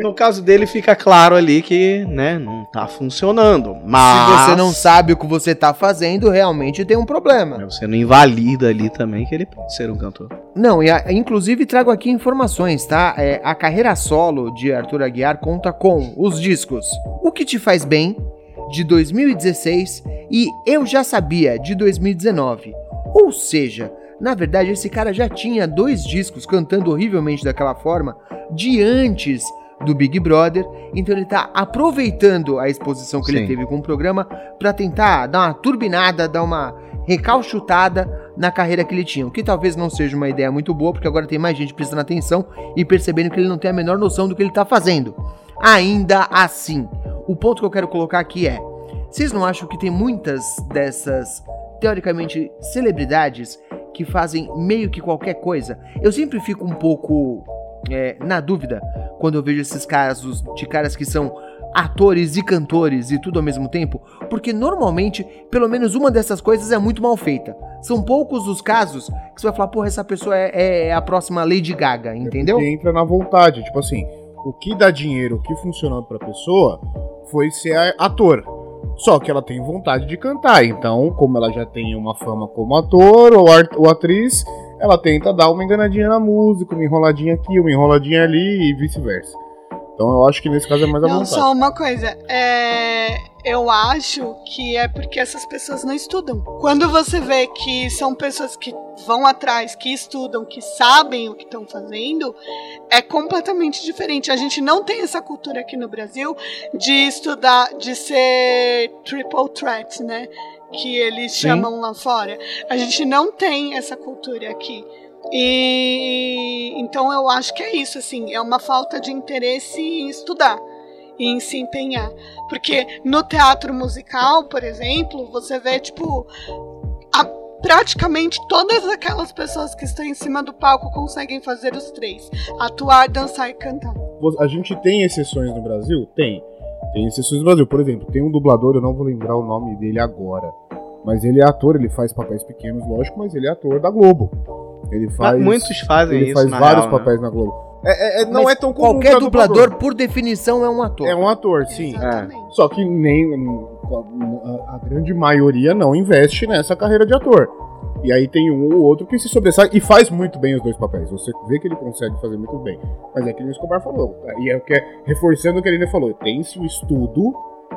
no caso dele fica claro ali que, né, não tá funcionando. Mas Se você não sabe o que você tá fazendo, realmente tem um problema. você não invalida ali também que ele pode ser um cantor. Não, e a- inclusive trago aqui informações, tá? É, a carreira solo de Arthur Aguiar conta com os discos O Que Te Faz Bem, de 2016, e Eu Já Sabia, de 2019. Ou seja, na verdade, esse cara já tinha dois discos cantando horrivelmente daquela forma de antes do Big Brother, então ele tá aproveitando a exposição que ele Sim. teve com o programa para tentar dar uma turbinada, dar uma recalchutada na carreira que ele tinha. O que talvez não seja uma ideia muito boa, porque agora tem mais gente prestando atenção e percebendo que ele não tem a menor noção do que ele tá fazendo. Ainda assim, o ponto que eu quero colocar aqui é: vocês não acham que tem muitas dessas, teoricamente, celebridades que fazem meio que qualquer coisa? Eu sempre fico um pouco é, na dúvida quando eu vejo esses casos de caras que são atores e cantores e tudo ao mesmo tempo, porque normalmente, pelo menos uma dessas coisas é muito mal feita. São poucos os casos que você vai falar, porra, essa pessoa é, é a próxima Lady Gaga, entendeu? É entra na vontade, tipo assim, o que dá dinheiro, o que funcionou pra pessoa foi ser ator. Só que ela tem vontade de cantar, então, como ela já tem uma fama como ator ou atriz, ela tenta dar uma enganadinha na música, uma enroladinha aqui, uma enroladinha ali e vice-versa. Então eu acho que nesse caso é mais a Não, vontade. só uma coisa. É, eu acho que é porque essas pessoas não estudam. Quando você vê que são pessoas que vão atrás, que estudam, que sabem o que estão fazendo, é completamente diferente. A gente não tem essa cultura aqui no Brasil de estudar, de ser triple threat, né? Que eles Sim. chamam lá fora. A gente não tem essa cultura aqui. E então eu acho que é isso, assim, é uma falta de interesse em estudar e em se empenhar. Porque no teatro musical, por exemplo, você vê, tipo, a- praticamente todas aquelas pessoas que estão em cima do palco conseguem fazer os três: atuar, dançar e cantar. A gente tem exceções no Brasil? Tem. Tem exceções no Brasil. Por exemplo, tem um dublador, eu não vou lembrar o nome dele agora. Mas ele é ator, ele faz papéis pequenos, lógico, mas ele é ator da Globo. Ele faz. muitos fazem ele isso, faz na vários real, né? papéis na Globo. É, é- é- não Mas é tão comum Qualquer pra dublador, por definição, é um ator. É um ator, sim. Exatamente. Só que nem a, a grande maioria não investe nessa carreira de ator. E aí tem um ou outro que se sobressai e faz muito bem os dois papéis. Você vê que ele consegue fazer muito bem. Mas é que o Escobar falou. E é o que é, reforçando o que ele ainda falou. Tem-se o estudo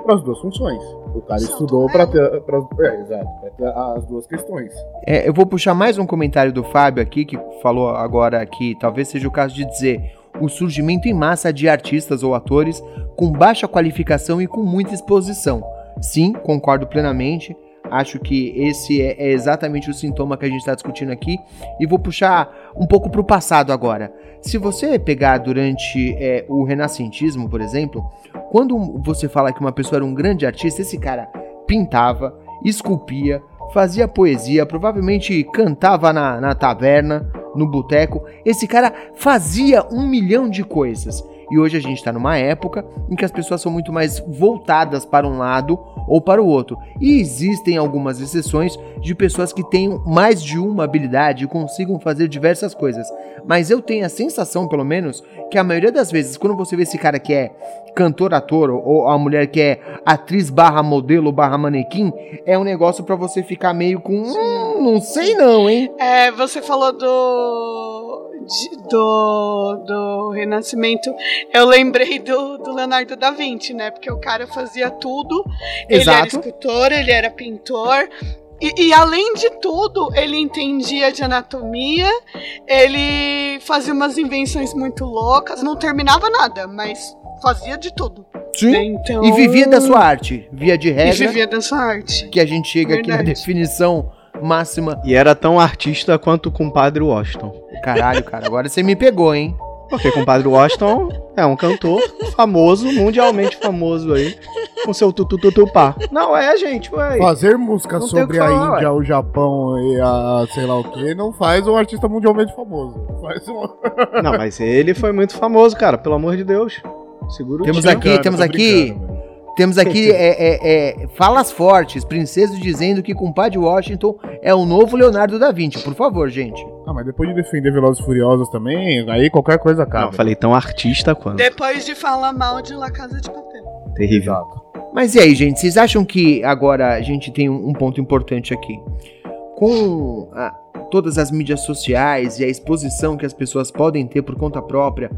para as duas funções. O cara Só estudou para é. ter, pra, é, exato, pra ter as duas questões. É, eu vou puxar mais um comentário do Fábio aqui, que falou agora que talvez seja o caso de dizer o surgimento em massa de artistas ou atores com baixa qualificação e com muita exposição. Sim, concordo plenamente. Acho que esse é, é exatamente o sintoma que a gente está discutindo aqui. E vou puxar um pouco para o passado agora. Se você pegar durante é, o renascentismo, por exemplo, quando você fala que uma pessoa era um grande artista, esse cara pintava, esculpia, fazia poesia, provavelmente cantava na, na taverna, no boteco. Esse cara fazia um milhão de coisas. E hoje a gente está numa época em que as pessoas são muito mais voltadas para um lado ou para o outro. E existem algumas exceções de pessoas que tenham mais de uma habilidade e consigam fazer diversas coisas. Mas eu tenho a sensação, pelo menos, que a maioria das vezes, quando você vê esse cara que é cantor, ator, ou a mulher que é atriz barra modelo barra manequim, é um negócio para você ficar meio com. Não sei não, hein? É, você falou do, de- do do Renascimento. Eu lembrei do, do Leonardo da Vinci, né? Porque o cara fazia tudo. Ele era Exato. escultor, ele era pintor. E, e, além de tudo, ele entendia de anatomia, ele fazia umas invenções muito loucas, não terminava nada, mas fazia de tudo. Então, E vivia da sua arte, via de E regra, vivia da sua arte. que a gente chega aqui na Verdade. definição máxima. E era tão artista quanto o compadre Washington. Caralho, cara, agora você me pegou, hein? Porque o compadre Washington é um cantor famoso, mundialmente famoso aí, com seu tututupá. Não, é, gente, ué. Fazer música sobre que a falar, Índia, o Japão e a sei lá o que não faz um artista mundialmente famoso. Faz um. Não, mas ele foi muito famoso, cara, pelo amor de Deus. Segura o Temos aqui, temos aqui- brincando. Temos aqui é, é, é, falas fortes, princesas dizendo que compadre Washington é o novo Leonardo da Vinci. Por favor, gente. Ah, mas depois de defender Velozes e Furiosos também, aí qualquer coisa acaba. Não, falei tão artista quanto. Depois de falar mal de La Casa de Papel. Terrível. Exato. Mas e aí, gente? Vocês acham que agora a gente tem um, um ponto importante aqui? Com a- todas as mídias sociais e a exposição que as pessoas podem ter por conta própria,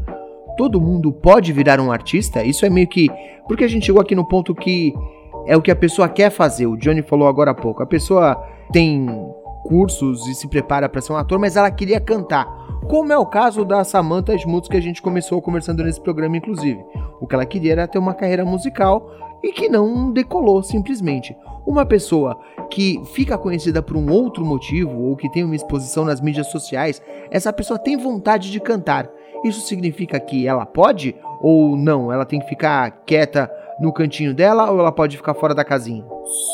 todo mundo pode virar um artista? Isso é meio que. Porque a gente chegou aqui no ponto que é o que a pessoa quer fazer. O Johnny falou agora há pouco. A pessoa tem cursos e se prepara para ser um ator, mas ela queria cantar. Como é o caso da Samantha Schmutz, que a gente começou conversando nesse programa, inclusive. O que ela queria era ter uma carreira musical e que não decolou simplesmente. Uma pessoa que fica conhecida por um outro motivo ou que tem uma exposição nas mídias sociais, essa pessoa tem vontade de cantar. Isso significa que ela pode ou não? Ela tem que ficar quieta no cantinho dela ou ela pode ficar fora da casinha?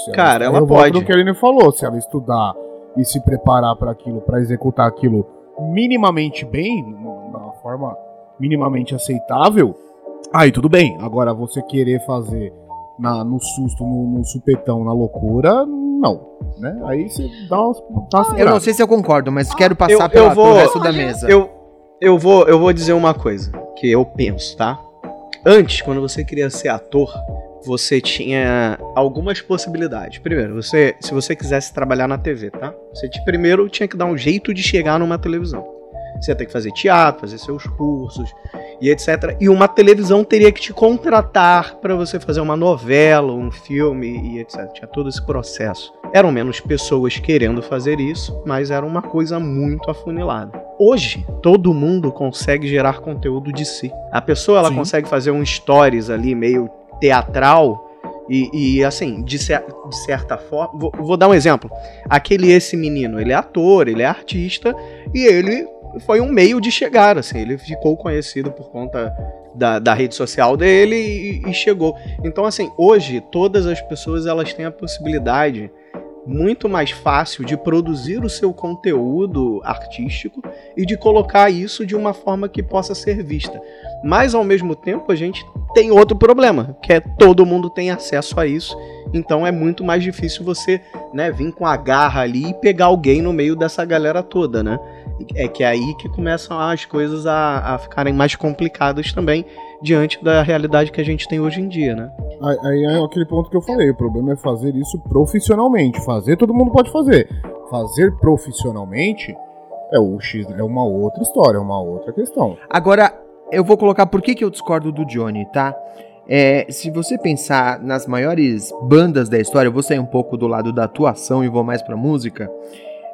Se Cara, ela pode. no que a Aline falou, se ela estudar e se preparar para aquilo, para executar aquilo minimamente bem, da forma minimamente aceitável, aí tudo bem. Agora você querer fazer na, no susto, no, no supetão, na loucura, não. Né? Aí você dá umas. Dá umas Eu não sei se eu concordo, mas quero passar eu pela, vou- resto da mesa. Eu, eu, vou, eu vou dizer uma coisa que eu penso, tá? Antes, quando você queria ser ator, você tinha algumas possibilidades. Primeiro, você, se você quisesse trabalhar na TV, tá? Você primeiro tinha que dar um jeito de chegar numa televisão. Você ia ter que fazer teatro, fazer seus cursos e etc. E uma televisão teria que te contratar para você fazer uma novela, um filme e etc. Tinha todo esse processo. Eram menos pessoas querendo fazer isso, mas era uma coisa muito afunilada. Hoje, todo mundo consegue gerar conteúdo de si. A pessoa ela Sim. consegue fazer um stories ali meio teatral e, e, assim, de, cer- de certa forma. Vou, vou dar um exemplo. Aquele esse menino, ele é ator, ele é artista e ele foi um meio de chegar, assim. Ele ficou conhecido por conta da, da rede social dele e, e chegou. Então, assim, hoje todas as pessoas elas têm a possibilidade muito mais fácil de produzir o seu conteúdo artístico e de colocar isso de uma forma que possa ser vista. Mas ao mesmo tempo a gente tem outro problema, que é todo mundo tem acesso a isso. Então é muito mais difícil você, né, vir com a garra ali e pegar alguém no meio dessa galera toda, né? É que é aí que começam as coisas a, a ficarem mais complicadas também diante da realidade que a gente tem hoje em dia, né? Aí, é aquele ponto que eu falei, o problema é fazer isso profissionalmente. Fazer todo mundo pode fazer. Fazer profissionalmente é o X, é uma outra história, é uma outra questão. Agora, eu vou colocar por que, que eu discordo do Johnny, tá? É, se você pensar nas maiores bandas da história, eu vou sair um pouco do lado da atuação e vou mais pra música.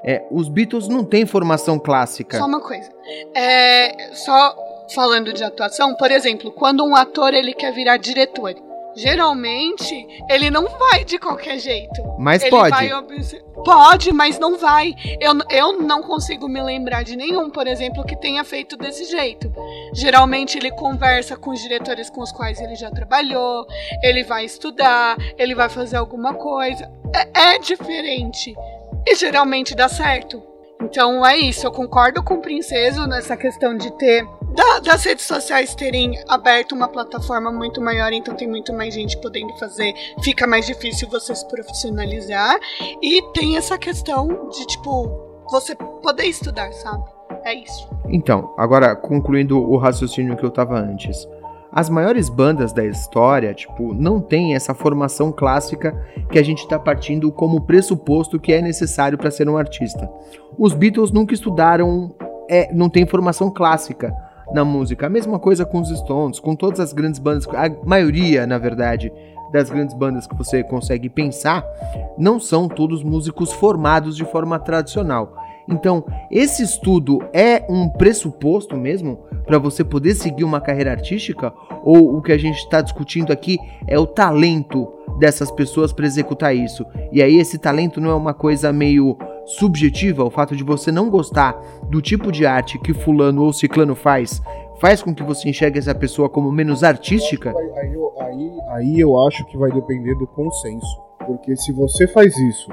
É, os Beatles não têm formação clássica. Só uma coisa. É, só falando de atuação, por exemplo, quando um ator ele quer virar diretor, geralmente ele não vai de qualquer jeito. Mas ele pode. vai Pode, mas não vai. Eu, eu não consigo me lembrar de nenhum, por exemplo, que tenha feito desse jeito. Geralmente ele conversa com os diretores com os quais ele já trabalhou, ele vai estudar, ele vai fazer alguma coisa. É, é diferente. E geralmente dá certo. Então é isso, eu concordo com o Princeso nessa questão de ter. Da- das redes sociais terem aberto uma plataforma muito maior, então tem muito mais gente podendo fazer, fica mais difícil você se profissionalizar. E tem essa questão de, tipo, você poder estudar, sabe? É isso. Então, agora concluindo o raciocínio que eu tava antes. As maiores bandas da história, tipo, não tem essa formação clássica que a gente tá partindo como pressuposto que é necessário para ser um artista. Os Beatles nunca estudaram, é, não tem formação clássica na música. A mesma coisa com os Stones, com todas as grandes bandas, a maioria, na verdade, das grandes bandas que você consegue pensar, não são todos músicos formados de forma tradicional. Então, esse estudo é um pressuposto mesmo para você poder seguir uma carreira artística? Ou o que a gente está discutindo aqui é o talento dessas pessoas para executar isso? E aí, esse talento não é uma coisa meio subjetiva? O fato de você não gostar do tipo de arte que Fulano ou Ciclano faz, faz com que você enxergue essa pessoa como menos artística? Aí, aí eu- aí- aí eu acho que vai depender do consenso. Porque se você faz isso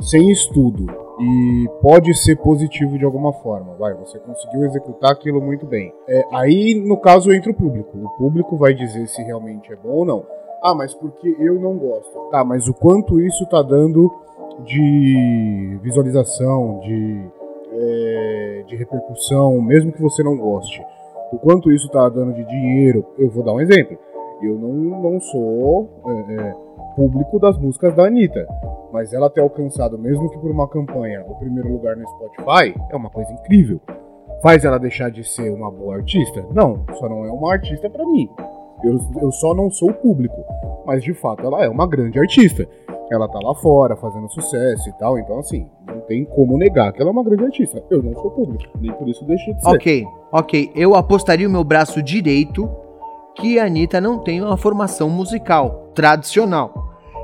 sem estudo e pode ser positivo de alguma forma, vai, você conseguiu executar aquilo muito bem. É, aí, no caso, entra o público. O público vai dizer se realmente é bom ou não. Ah, mas porque eu não gosto. Tá, mas o quanto isso tá dando de visualização, de, é, de repercussão, mesmo que você não goste. O quanto isso tá dando de dinheiro. Eu vou dar um exemplo. Eu não, não sou é, é, público das músicas da Anitta. Mas ela ter alcançado, mesmo que por uma campanha, o primeiro lugar no Spotify, é uma coisa incrível. Faz ela deixar de ser uma boa artista? Não, só não é uma artista pra mim. Eu, eu só não sou o público. Mas de fato ela é uma grande artista. Ela tá lá fora fazendo sucesso e tal. Então, assim, não tem como negar que ela é uma grande artista. Eu não sou público, nem por isso deixei de ser. Ok, ok. Eu apostaria o meu braço direito que a Anitta não tem uma formação musical tradicional.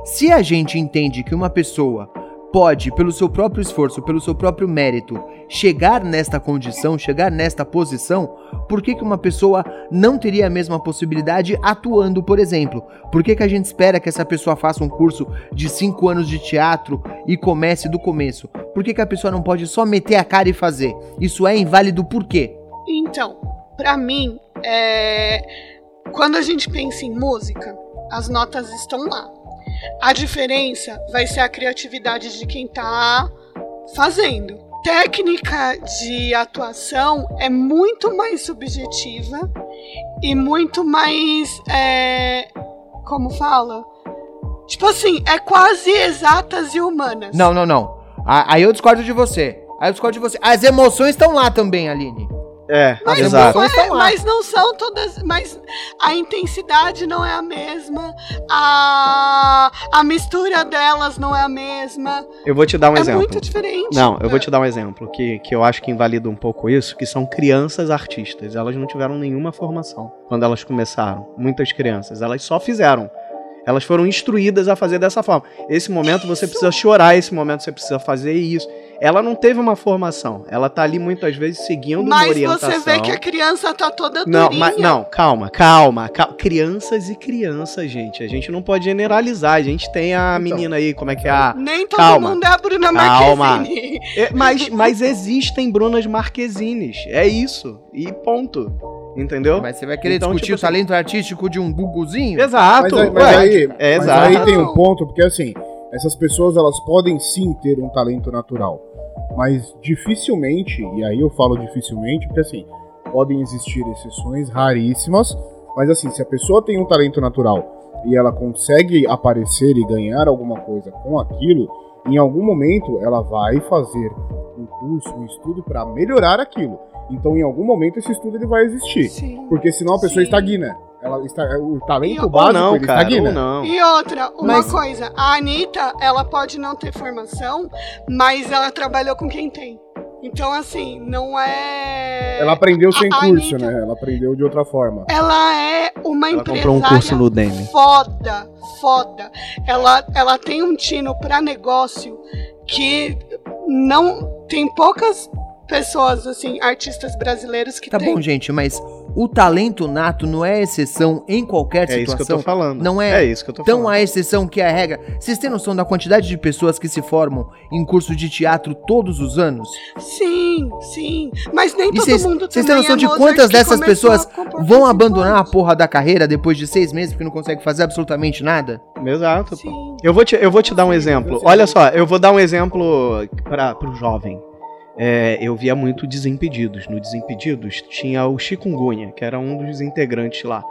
Se a gente entende que uma pessoa pode, pelo seu próprio esforço, pelo seu próprio mérito, chegar nesta condição, chegar nesta posição, por que, que uma pessoa não teria a mesma possibilidade atuando, por exemplo? Por que, que a gente espera que essa pessoa faça um curso de 5 anos de teatro e comece do começo? Por que, que a pessoa não pode só meter a cara e fazer? Isso é inválido por quê? Então, pra mim, é... quando a gente pensa em música, as notas estão lá. A diferença vai ser a criatividade de quem tá fazendo. Técnica de atuação é muito mais subjetiva e muito mais. É, como fala? Tipo assim, é quase exatas e humanas. Não, não, não. Aí eu discordo de você. Aí eu discordo de você. As emoções estão lá também, Aline. É, As exato. É, lá. mas não são todas. Mas a intensidade não é a mesma. A, a mistura delas não é a mesma. Eu vou te dar um é exemplo. muito diferente. Não, eu vou É. te dar um exemplo que, que eu acho que invalida um pouco isso, que são crianças artistas. Elas não tiveram nenhuma formação quando elas começaram. Muitas crianças, elas só fizeram. Elas foram instruídas a fazer dessa forma. Esse momento você precisa chorar, esse momento você precisa fazer isso. Ela não teve uma formação. Ela tá ali muitas vezes seguindo uma Mas orientação. você vê que a criança tá toda Não, durinha. mas, não, calma, calma, cal- Crianças e crianças, gente. A gente não pode generalizar. A gente tem a Então. menina aí, como é que é a. Nem todo Calma. mundo é a Bruna Calma. Marquezine. É, mas, mas existem Brunas Marquezines. É isso. E ponto. Entendeu? Mas você vai querer Então, discutir tipo o talento artístico de um guguzinho? Exato. Mas, aí- mas ué. aí, é mas exato. aí tem um ponto, porque assim, essas pessoas elas podem sim ter um talento natural, mas dificilmente, e aí eu falo dificilmente, porque assim, podem existir exceções raríssimas, mas assim, se a pessoa tem um talento natural e ela consegue aparecer e ganhar alguma coisa com aquilo, em algum momento ela vai fazer um curso, um estudo para melhorar aquilo. Então, em algum momento esse estudo ele vai existir. Sim. Porque senão a pessoa Sim. estagna. Ela está, o talento E- básico não, ele cara. estagna. Ou não. E outra, uma Mas- coisa, a Anitta, ela pode não ter formação, mas ela trabalhou com quem tem. Então, assim, não é. Ela aprendeu sem A- a curso, Anitta- né? Ela aprendeu de outra forma. Ela é uma Ela empresária comprou um curso no Udemy. foda, foda. Ela, ela tem um tino pra negócio que não tem poucas pessoas assim, artistas brasileiros que Tá tem. bom, gente, mas o talento nato não é exceção em qualquer É isso que eu situação. tô falando. Não é É isso que eu tô Tão falando. a exceção que é a regra. Vocês têm noção da quantidade de pessoas que se formam em curso de teatro todos os anos? Sim, sim. Mas nem E todo vocês mundo vocês têm noção é de quantas dessas pessoas vão abandonar a porra da carreira depois de seis meses porque não consegue fazer absolutamente nada? Exato. Sim. Eu vou te, eu vou te dar um exemplo. Olha só, eu vou dar um exemplo para pro jovem. É, eu via muito Desimpedidos. No Desimpedidos tinha o Chikungunya, que era um dos integrantes lá.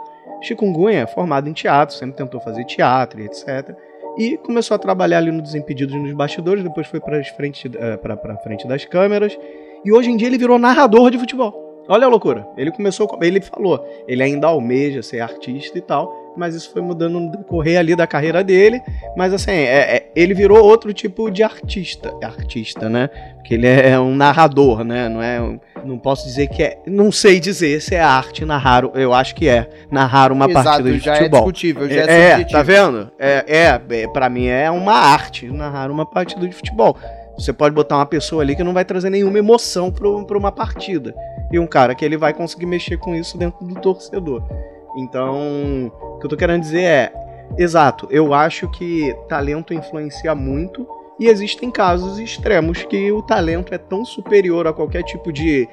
Chikungunya é formado em teatro, sempre tentou fazer teatro etc. E começou a trabalhar ali no Desimpedidos nos bastidores, depois foi para frente, eh, pra, frente das câmeras. E hoje em dia ele virou narrador de futebol. Olha a loucura. Ele começou, com- ele falou, ele ainda almeja ser artista e tal, mas isso foi mudando no decorrer ali da carreira dele. Mas assim, é- é- ele virou outro tipo de artista, artista, né? Porque ele é um narrador, né? Não é, não posso dizer que é, não sei dizer se é arte narrar. Eu acho que é narrar uma partida de já é futebol. discutível, já é, É, é, tá vendo? É, é, é, pra mim é uma arte narrar uma partida de futebol. Você pode botar uma pessoa ali que não vai trazer nenhuma emoção pro, pra uma partida. E um cara que ele vai conseguir mexer com isso dentro do torcedor. Então, o que eu tô querendo dizer é, exato, eu acho que talento influencia muito e existem casos extremos que o talento é tão superior a qualquer tipo de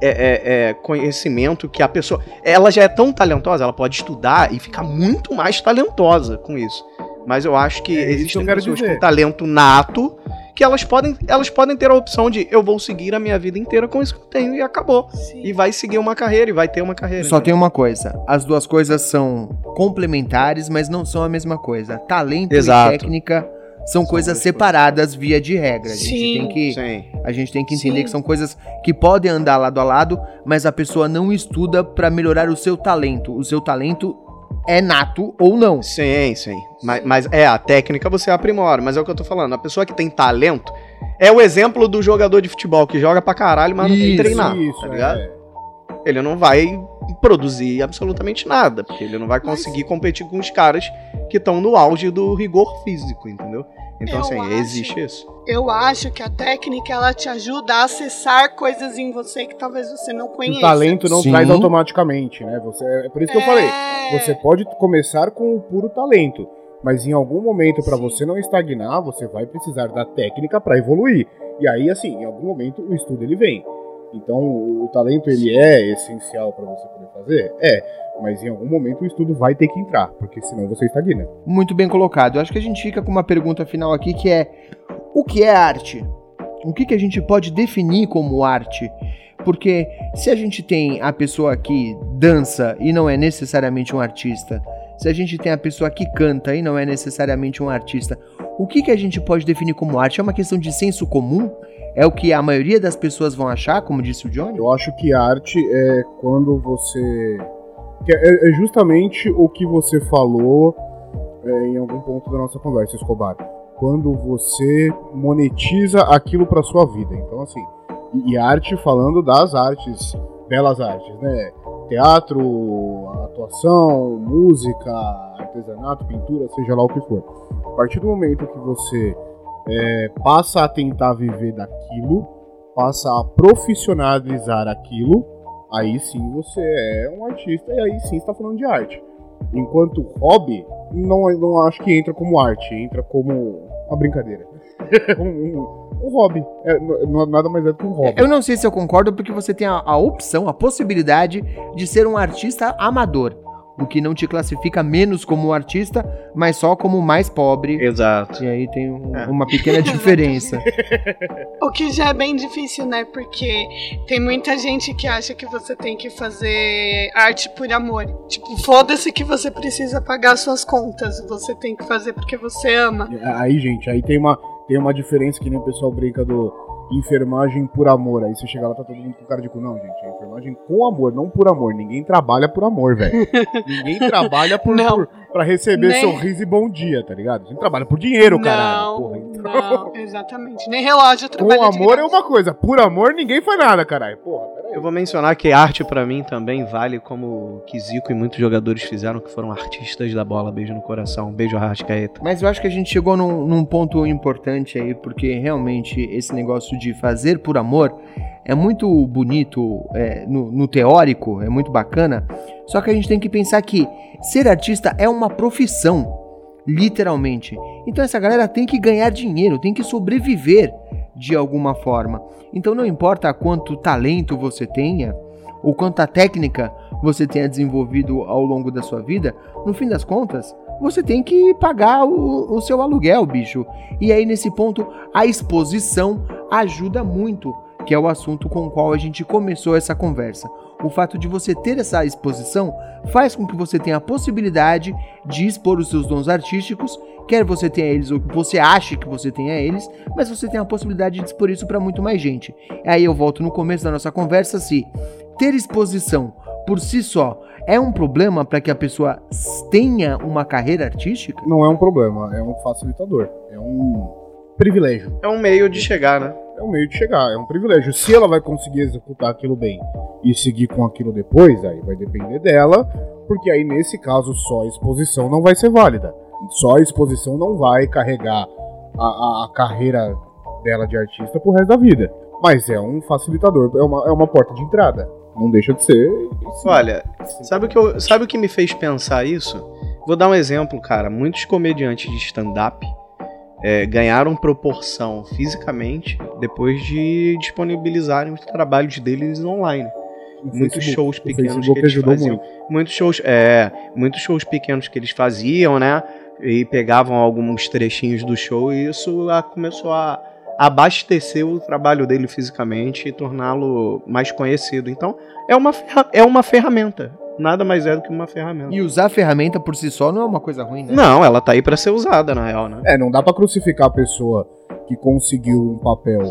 é, é, é, conhecimento que a pessoa. Ela já é tão talentosa, ela pode estudar e ficar muito mais talentosa com isso. Mas eu acho que É existem pessoas com talento nato que elas podem, elas podem ter a opção de eu vou seguir a minha vida inteira com isso que eu tenho e acabou. Sim. E vai seguir uma carreira e vai ter uma carreira. Só tem uma coisa, as duas coisas são complementares, mas não são a mesma coisa. Talento Exato. e técnica são São coisas separadas via de regra. A gente Sim. tem que Sim. A gente tem que entender Sim. que são coisas que podem andar lado a lado, mas a pessoa não estuda pra melhorar o seu talento. O seu talento é nato ou não. Sim, sim. Mas, mas é, a técnica você aprimora, mas é o que eu tô falando. A pessoa que tem talento é o exemplo do jogador de futebol que joga pra caralho, mas não tem Isso, treinar. Isso, tá ligado? é. Ele não vai produzir absolutamente nada, porque ele não vai conseguir competir com os caras que estão no auge do rigor físico, entendeu? Então, Eu assim, acho- existe isso. Eu acho que a técnica ela te ajuda a acessar coisas em você que talvez você não conheça. o talento não Sim. traz automaticamente, né? Você, é por isso que eu falei. É. Você pode começar com o puro talento, mas em algum momento, para você não estagnar, você vai precisar da técnica para evoluir. E aí, assim, em algum momento o estudo ele vem. Então, o, talento ele é essencial para você poder fazer? É, mas em algum momento o estudo vai ter que entrar, porque senão você estagna. Muito bem colocado. Eu acho que a gente fica com uma pergunta final aqui que é: o que é arte? O que, que a gente pode definir como arte? Porque se a gente tem a pessoa que dança e não é necessariamente um artista, se a gente tem a pessoa que canta e não é necessariamente um artista, o que, que a gente pode definir como arte? É uma questão de senso comum? É o que a maioria das pessoas vão achar, como disse o Johnny? Eu acho que arte é quando você. É, é justamente o que você falou é, em algum ponto da nossa conversa, Escobar. Quando você monetiza aquilo para sua vida. Então, assim, e arte falando das artes, belas artes, né? Teatro, atuação, música, artesanato, pintura, seja lá o que for. A partir do momento que você é, passa a tentar viver daquilo, passa a profissionalizar aquilo, aí sim você é um artista e aí sim está falando de arte. Enquanto hobby, não, não acho que entra como arte, entra como uma brincadeira. um, um- hobby. É, nada mais é do que um hobby. Eu não sei se eu concordo, porque você tem a, a opção, a possibilidade de ser um artista amador. O que não te classifica menos como um artista, mas só como mais pobre. Exato. E aí tem um- É. uma pequena diferença. O que já é bem difícil, né? Porque tem muita gente que acha que você tem que fazer arte por amor. Tipo, foda-se que você precisa pagar suas contas. Você tem que fazer porque você ama. Aí, gente, aí tem uma, tem uma diferença que nem o pessoal brinca do enfermagem por amor. Aí você chega lá, tá todo mundo com cara de cu. Não, gente, é enfermagem com amor, não por amor. Ninguém trabalha por amor, velho. Ninguém trabalha por, Não. por- pra receber Nem- sorriso e bom dia, tá ligado? A gente trabalha por dinheiro, caralho. Porra, então... não, exatamente. Nem relógio Com trabalha de amor é uma coisa, por amor ninguém faz nada, caralho. Porra, peraí. Eu vou mencionar que arte pra mim também vale como o que Zico e muitos jogadores fizeram, que foram artistas da bola. Beijo no coração, beijo Arrascaeta. Mas eu acho que a gente chegou num, num ponto importante aí, porque realmente esse negócio de fazer por amor é muito bonito é, no, no teórico, é muito bacana. Só que a gente tem que pensar que ser artista é uma profissão, literalmente. Então essa galera tem que ganhar dinheiro, tem que sobreviver de alguma forma. Então não importa quanto talento você tenha, ou quanta técnica você tenha desenvolvido ao longo da sua vida, no fim das contas, você tem que pagar o, o seu aluguel, bicho. E aí, nesse ponto, a exposição ajuda muito, que é o assunto com o qual a gente começou essa conversa. O fato de você ter essa exposição faz com que você tenha a possibilidade de expor os seus dons artísticos, quer você tenha eles ou você ache que você tenha eles, mas você tem a possibilidade de expor isso para muito mais gente. Aí eu volto no começo da nossa conversa se ter exposição por si só é um problema para que a pessoa tenha uma carreira artística? Não é um problema, é um facilitador. É um privilégio. É um meio de chegar, né? É um meio de chegar, é um privilégio. Se ela vai conseguir executar aquilo bem e seguir com aquilo depois, aí vai depender dela, porque aí nesse caso só a exposição não vai ser válida. Só a exposição não vai carregar a, a- a carreira dela de artista pro resto da vida. Mas é um facilitador, é uma, é uma porta de entrada. Não deixa de ser. Olha, sabe o, que eu- sabe o que me fez pensar isso? Vou dar um exemplo, cara. Muitos comediantes de stand-up é, ganharam proporção fisicamente depois de disponibilizarem os trabalhos deles online. O Muitos Facebook- shows pequenos que eles faziam. muito. Muitos shows, é, muitos shows pequenos que eles faziam, né? E pegavam alguns trechinhos do show e isso ah, começou a abastecer o trabalho dele fisicamente e torná-lo mais conhecido. Então, é uma, é uma ferramenta. Nada mais é do que uma ferramenta. E usar a ferramenta por si só não é uma coisa ruim, né? Não, ela tá aí pra ser usada, na real, né? É, não dá pra crucificar a pessoa que conseguiu um papel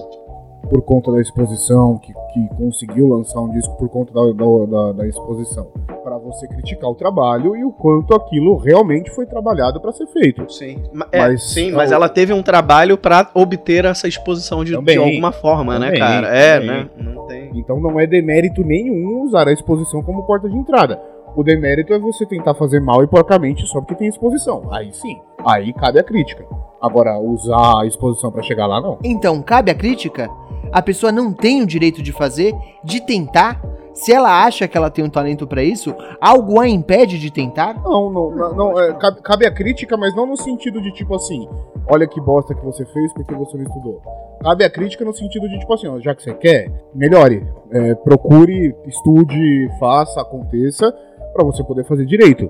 por conta da exposição, que, que conseguiu lançar um disco por conta da, da, da- da exposição. Pra você criticar o trabalho e o quanto aquilo realmente foi trabalhado pra ser feito. Sim, é, Mas- sim, mas ela teve um trabalho pra obter essa exposição de, Também, de alguma forma, né, também, cara? É, também. né? Não tem. Então não é demérito nenhum usar a exposição como porta de entrada. O demérito é você tentar fazer mal e porcamente só porque tem exposição. Aí sim, aí cabe a crítica. Agora, usar a exposição para chegar lá, não. Então, cabe a crítica? A pessoa não tem o direito de fazer, de tentar? Se ela acha que ela tem um talento para isso, algo a impede de tentar? Não, não, não, não é, cabe, cabe a crítica, mas não no sentido de tipo assim, olha que bosta que você fez porque você não estudou. Cabe a crítica no sentido de tipo assim, ó, já que você quer, melhore, é, procure, estude, faça, aconteça, para você poder fazer direito.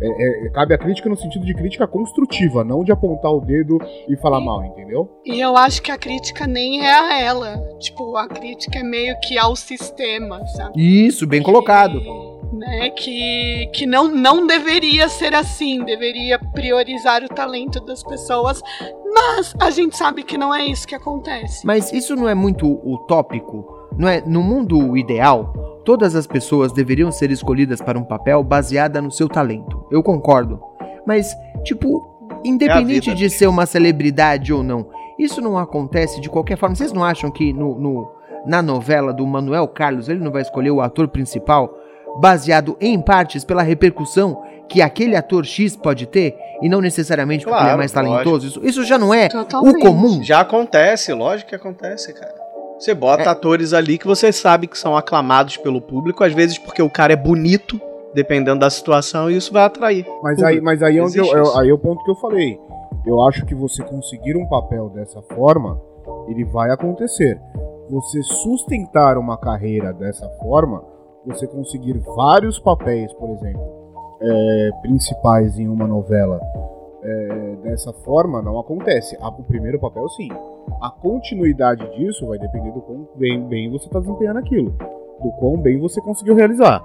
É, é, cabe a crítica no sentido de crítica construtiva, não de apontar o dedo e falar mal, entendeu? E eu acho que a crítica nem é a ela. Tipo, a crítica é meio que ao sistema, sabe? Isso, bem colocado. Que, né, que, que não, não deveria ser assim, deveria priorizar o talento das pessoas, mas a gente sabe que não é isso que acontece. Mas isso não é muito utópico? Não é? No mundo ideal, Todas as pessoas deveriam ser escolhidas para um papel baseada no seu talento. Eu concordo. Mas, tipo, independente é de ser uma celebridade ou não, isso não acontece de qualquer forma. Vocês não acham que no, no, na novela do Manuel Carlos ele não vai escolher o ator principal baseado em partes pela repercussão que aquele ator X pode ter e não necessariamente porque claro, ele é mais talentoso? Isso, isso, já não é Totalmente. o comum? Já acontece, lógico que acontece, cara. Você bota é. atores ali que você sabe que são aclamados pelo público, às vezes porque o cara é bonito, dependendo da situação, e isso vai atrair. Mas aí, mas aí, é onde eu, aí é o ponto que eu falei. Eu acho que você conseguir um papel dessa forma, ele vai acontecer. Você sustentar uma carreira dessa forma, você conseguir vários papéis, por exemplo, é, principais em uma novela, é, dessa forma, não acontece. O primeiro papel, sim. A continuidade disso vai depender do quão bem, bem você está desempenhando aquilo, do quão bem você conseguiu realizar.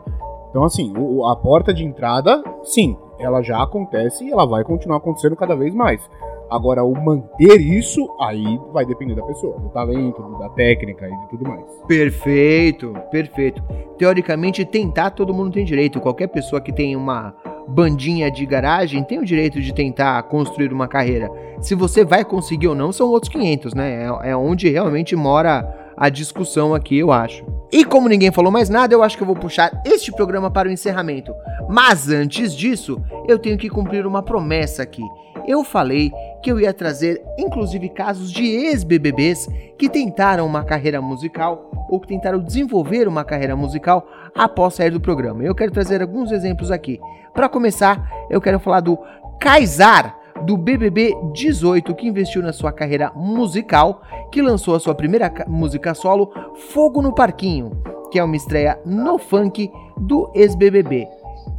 Então, assim, o, a porta de entrada, sim, ela já acontece e ela vai continuar acontecendo cada vez mais. Agora, o manter isso, aí vai depender da pessoa, do talento, da técnica e de tudo mais. Perfeito, perfeito. Teoricamente, tentar todo mundo tem direito. Qualquer pessoa que tem uma bandinha de garagem tem o direito de tentar construir uma carreira. Se você vai conseguir ou não, são outros 500, né? É, é onde realmente mora a discussão aqui, eu acho. E como ninguém falou mais nada, eu acho que eu vou puxar este programa para o encerramento. Mas antes disso, eu tenho que cumprir uma promessa aqui. Eu falei que eu ia trazer, inclusive, casos de ex-BBBs que tentaram uma carreira musical ou que tentaram desenvolver uma carreira musical após sair do programa. Eu quero trazer alguns exemplos aqui. Para começar, eu quero falar do Kaysar, do BBB 18, que investiu na sua carreira musical, que lançou a sua primeira música solo, Fogo no Parquinho, que é uma estreia no funk do ex-BBB.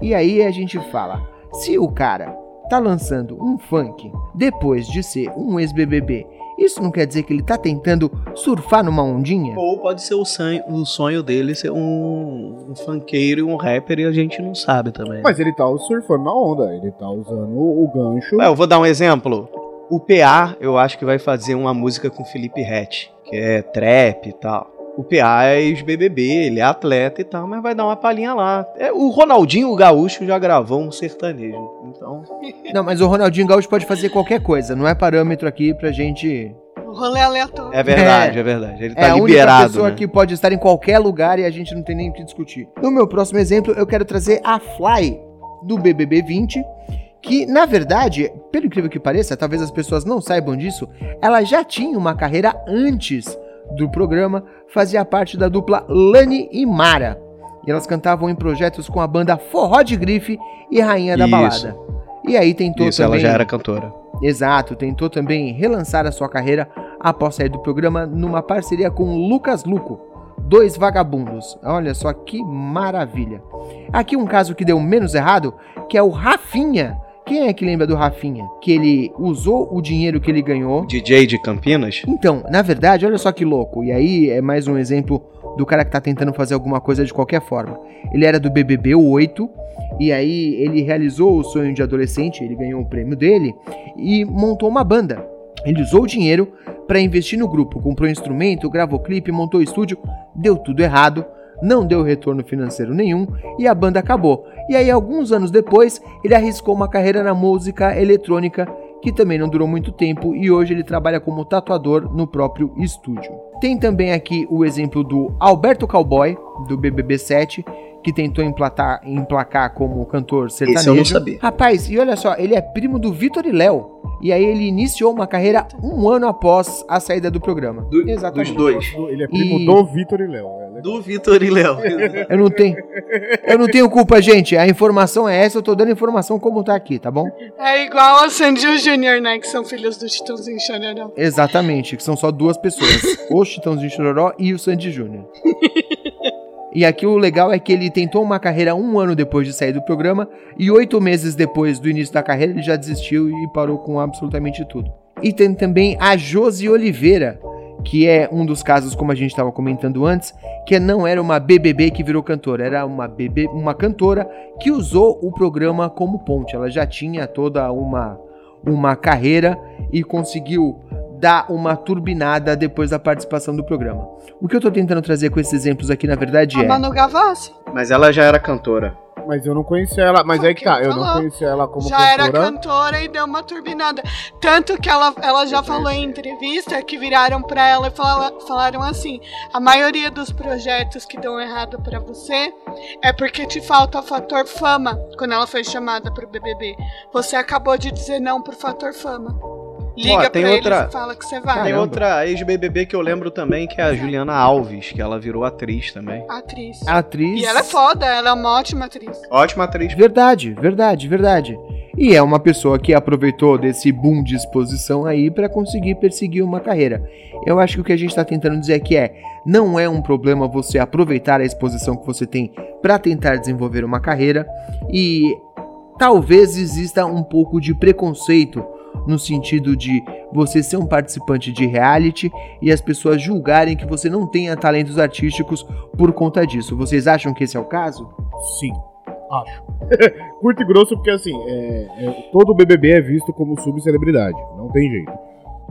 E aí a gente fala, se o cara tá lançando um funk depois de ser um ex-BBB isso não quer dizer que ele tá tentando surfar numa ondinha? Ou pode ser o sonho, o sonho dele ser um, um funkeiro e um rapper e a gente não sabe também. Mas ele tá surfando na onda, ele tá usando o gancho. É, eu vou dar um exemplo. O PA, eu acho que vai fazer uma música com Felipe Rett, que é trap e tal o PA é ex-BBB, ele é atleta e tal, mas vai dar uma palhinha lá. É, o Ronaldinho Gaúcho já gravou um sertanejo, então... Não, mas o Ronaldinho Gaúcho pode fazer qualquer coisa, não é parâmetro aqui pra gente... O rolê aleatório. É verdade, é, é verdade. Ele tá é liberado. É a pessoa né? que pode estar em qualquer lugar e a gente não tem nem o que discutir. No meu próximo exemplo, eu quero trazer a Fly, do BBB 20, que, na verdade, pelo incrível que pareça, talvez as pessoas não saibam disso, ela já tinha uma carreira antes do programa fazia parte da dupla Lani e Mara. E elas cantavam em projetos com a banda Forró de Grife e Rainha da Isso. Balada. E aí tentou Isso, também. ela já era cantora. Exato, tentou também relançar a sua carreira após sair do programa numa parceria com Lucas Luco, dois vagabundos. Olha só que maravilha. Aqui um caso que deu menos errado, que é o Rafinha, quem é que lembra do Rafinha? Que ele usou o dinheiro que ele ganhou. DJ de Campinas? Então, na verdade, olha só que louco. E aí é mais um exemplo do cara que tá tentando fazer alguma coisa de qualquer forma. Ele era do BBB 8 e aí ele realizou o sonho de adolescente, ele ganhou o prêmio dele e montou uma banda. Ele usou o dinheiro para investir no grupo, comprou instrumento, gravou clipe, montou estúdio, deu tudo errado não deu retorno financeiro nenhum e a banda acabou. E aí, alguns anos depois, ele arriscou uma carreira na música eletrônica que também não durou muito tempo e hoje ele trabalha como tatuador no próprio estúdio. Tem também aqui o exemplo do Alberto Cowboy, do BBB 7, que tentou emplatar, emplacar como cantor sertanejo. Esse eu não sabia. Rapaz, e olha só, ele é primo do Vitor e Léo. E aí ele iniciou uma carreira um ano após a saída do programa. Do- dos dois. Ele é primo E- do Vitor e Léo. é. Do Vitor e Léo. Eu não tenho. Eu não tenho culpa, gente. A informação é essa, eu tô dando informação como tá aqui, tá bom? É igual a Sandy e o Junior, né? Que são filhos do Chitãozinho Chororó. Exatamente, que são só duas pessoas. o Chitãozinho Chororó e o Sandy Júnior. E aqui o legal é que ele tentou uma carreira um ano depois de sair do programa e oito meses depois do início da carreira ele já desistiu e parou com absolutamente tudo. E tem também a Josi Oliveira, que é um dos casos, como a gente estava comentando antes, que não era uma BBB que virou cantora, era uma, BB, uma cantora que usou o programa como ponte. Ela já tinha toda uma, uma carreira e conseguiu dar uma turbinada depois da participação do programa. O que eu tô tentando trazer com esses exemplos aqui, na verdade, A é. Manu Gavassi. Mas ela já era cantora. Mas eu não conhecia ela. Mas Foi é que tá, eu não falou. conhecia ela como já era cantora. cantora e deu uma turbinada. Tanto que ela, ela já falou em entrevista que viraram pra ela e fala- falaram assim: a maioria dos projetos que dão errado pra você é porque te falta o fator fama quando ela foi chamada pro BBB. Você acabou de dizer não pro fator fama. Liga tem pra outra- eles e fala que você vai. Tem outra ex-BBB que eu lembro também, que é a Juliana Alves, que ela virou atriz também. Atriz. Atriz. E ela é foda, ela é uma ótima atriz. Ótima atriz. Verdade, verdade, verdade. E é uma pessoa que aproveitou desse boom de exposição aí pra conseguir perseguir uma carreira. Eu acho que o que a gente tá tentando dizer aqui é: não é um problema você aproveitar a exposição que você tem pra tentar desenvolver uma carreira e talvez exista um pouco de preconceito no sentido de você ser um participante de reality e as pessoas julgarem que você não tenha talentos artísticos por conta disso. Vocês acham que esse é o caso? Sim, acho. Curto e grosso, porque assim, é- é- todo BBB é visto como subcelebridade. Não tem jeito.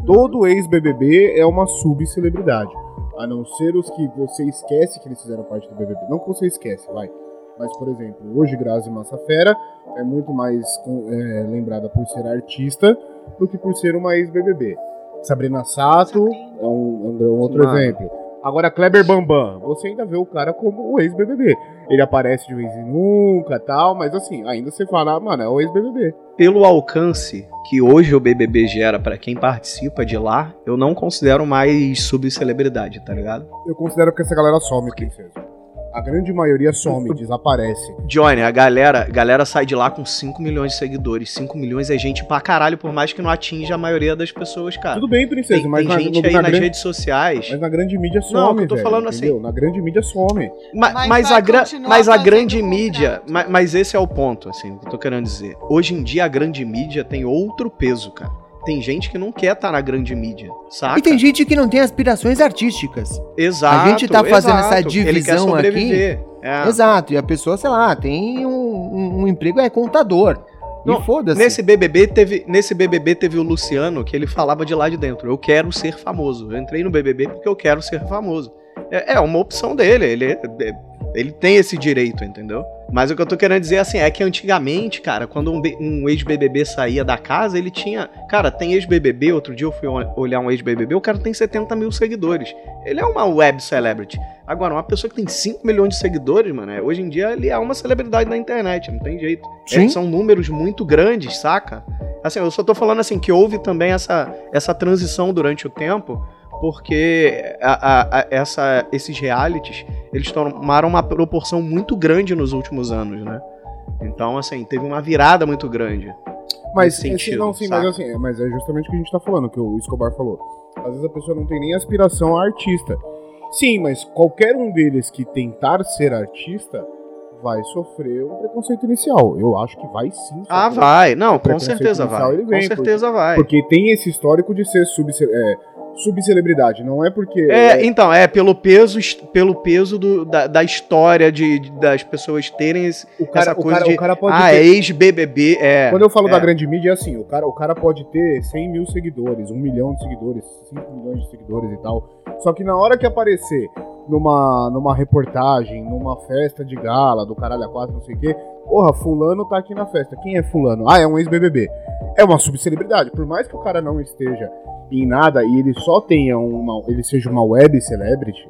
Todo ex-BBB é uma subcelebridade. A não ser os que você esquece que eles fizeram parte do BBB. Não que você esquece, vai. Mas, por exemplo, hoje Grazi Massafera é muito mais é, lembrada por ser artista do que por ser uma ex-BBB. Sabrina Sato é um, é um outro Mano. exemplo. Agora, Kleber Bambam, você ainda vê o cara como o ex-BBB. Ele aparece de vez em nunca tal, mas assim, ainda você fala, ah, mano, é o ex-BBB. Pelo alcance que hoje o BBB gera pra quem participa de lá, eu não considero mais subcelebridade, tá ligado? Eu considero que essa galera some, princesa. A grande maioria some, desaparece. Johnny, a galera, a galera sai de lá com 5 milhões de seguidores. 5 milhões é gente pra caralho, por mais que não atinja a maioria das pessoas, cara. Tudo bem, princesa, Tem, mas tem na, gente no- aí na nas grande, redes sociais. mas na grande mídia some, Não, eu tô velho, falando assim. entendeu? Na grande mídia some. Ma- Mas Mas, a, gra- mas a grande mídia. ma- Mas, esse é o ponto, assim, o que eu tô querendo dizer. Hoje em dia a grande mídia tem outro peso, cara. Tem gente que não quer estar na grande mídia, saca? E tem gente que não tem aspirações artísticas. Exato. A gente tá fazendo essa exato. Quer divisão sobreviver. É. Exato. E a pessoa, sei lá, tem um, um- um emprego, é contador. Não, e foda-se. Nesse BBB teve, nesse BBB teve o Luciano que ele falava de lá de dentro. Eu quero ser famoso. Eu entrei no BBB porque eu quero ser famoso. É, é uma opção dele. Ele, é- ele tem esse direito, entendeu? Mas o que eu tô querendo dizer assim é que antigamente, cara, quando um, um ex-BBB saía da casa, ele tinha. Cara, tem ex-BBB. Outro dia eu fui ol- olhar um ex-BBB, o cara tem 70 mil seguidores. Ele é uma web celebrity. Agora, uma pessoa que tem 5 milhões de seguidores, mano, é- hoje em dia ele é uma celebridade na internet, não tem jeito. É, são números muito grandes, saca? Assim, eu só tô falando assim que houve também essa, essa transição durante o tempo, porque a- a- a- essa, esses realities, eles tomaram uma proporção muito grande nos últimos anos, né? Então, assim, teve uma virada muito grande. Mas, Nesse esse- sentido, não, sim, mas assim, é- mas é justamente o que a gente tá falando, que o Escobar falou. Às vezes a pessoa não tem nem aspiração a artista. Sim, mas qualquer um deles que tentar ser artista vai sofrer um preconceito inicial. Eu acho que vai sim. Ah, vai. Não, com certeza vai. Com certeza vai. Porque tem esse histórico de ser subce é, subcelebridade. Não é porque. É, então, é pelo peso, pelo peso do- da, da história de, de- das pessoas terem esse, o, cara, essa o, coisa cara, de. o cara pode ah, ter. ex-BBB, é. Quando eu falo é. da grande mídia, é assim: o cara, o cara pode ter 100 mil seguidores, 1 milhão de seguidores, 5 milhões de seguidores e tal. Só que na hora que aparecer numa, numa reportagem, numa festa de gala, do caralho a 4, não sei o quê, porra, Fulano tá aqui na festa. Quem é Fulano? Ah, é um ex-BBB. É uma subcelebridade. Por mais que o cara não esteja em nada e ele só tenha uma. ele seja uma web celebrity.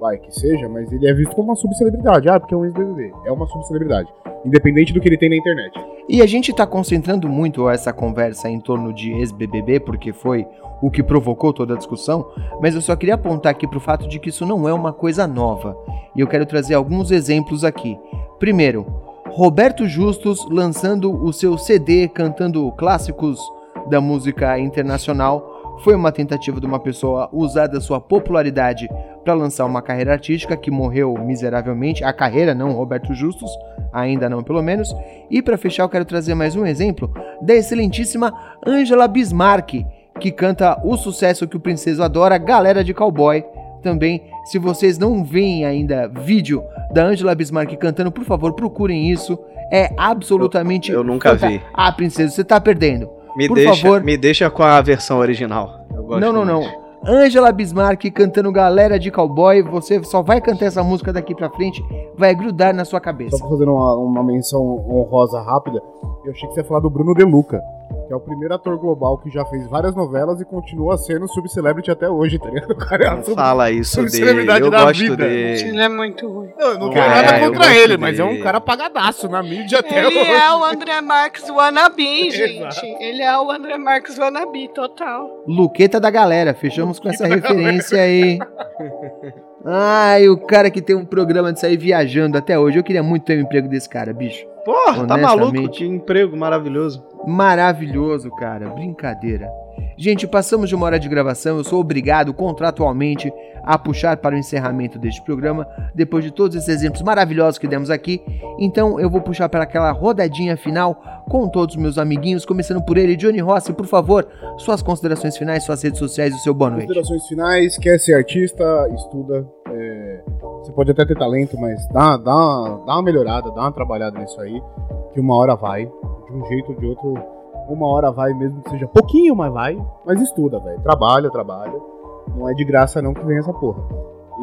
vai, que seja, mas ele é visto como uma subcelebridade. Ah, porque é um ex-BBB. É uma subcelebridade. Independente do que ele tem na internet. E a gente tá concentrando muito essa conversa em torno de ex-BBB, porque foi o que provocou toda a discussão, mas eu só queria apontar aqui pro fato de que isso não é uma coisa nova. E eu quero trazer alguns exemplos aqui. Primeiro, Roberto Justus lançando o seu CD cantando clássicos da música internacional foi uma tentativa de uma pessoa usar da sua popularidade para lançar uma carreira artística que morreu miseravelmente. A carreira, não Roberto Justus, ainda não pelo menos. E para fechar, eu quero trazer mais um exemplo da excelentíssima Angela Bismarck, que canta o sucesso que o princeso adora, Galera de Cowboy. Também, se vocês não veem ainda vídeo da Angela Bismarck cantando, por favor, procurem isso. É absolutamente. Eu, eu nunca vi. Ah, princesa, você tá perdendo. Me Por deixa, favor. me deixa com a versão original. Eu gosto Não, não, não. Angela Bismarck cantando Galera de Cowboy, você só vai cantar essa música daqui pra frente, vai grudar na sua cabeça. Só fazendo uma, uma menção honrosa rápida, eu achei que você ia falar do Bruno De Luca, que é o primeiro ator global que já fez várias novelas e continua sendo subcelebrity até hoje, tá ligado? O cara é Não sub... fala isso dele. celebridade Eu da gosto vida. dele. Ele é muito ruim. Não, eu não Cara, tenho nada eu contra ele, mas é um dele. cara apagadaço na mídia até Ele hoje. é o André Marques wannabe, gente. Ele é o André Marques wannabe, total. Luqueta da galera, fechamos com essa referência aí. Ai, o cara que tem um programa de sair viajando até hoje. Eu queria muito ter um emprego desse cara, bicho. Porra, tá maluco? Que emprego maravilhoso. Maravilhoso, cara. Brincadeira. Gente, passamos de uma hora de gravação. Eu sou obrigado contratualmente a puxar para o encerramento deste programa, depois de todos esses exemplos maravilhosos que demos aqui. Então eu vou puxar para aquela rodadinha final com todos os meus amiguinhos, começando por ele, Johnny Rossi, por favor, suas considerações finais, suas redes sociais e o seu boa noite. Considerações finais, quer ser artista, estuda. Você pode até ter talento, mas dá, dá, uma- dá uma melhorada, dá uma trabalhada nisso aí, que uma hora vai. De um jeito ou de outro, uma hora vai, mesmo que seja pouquinho, mas vai. Mas estuda, velho. Trabalha, trabalha. Não é de graça não que vem essa porra.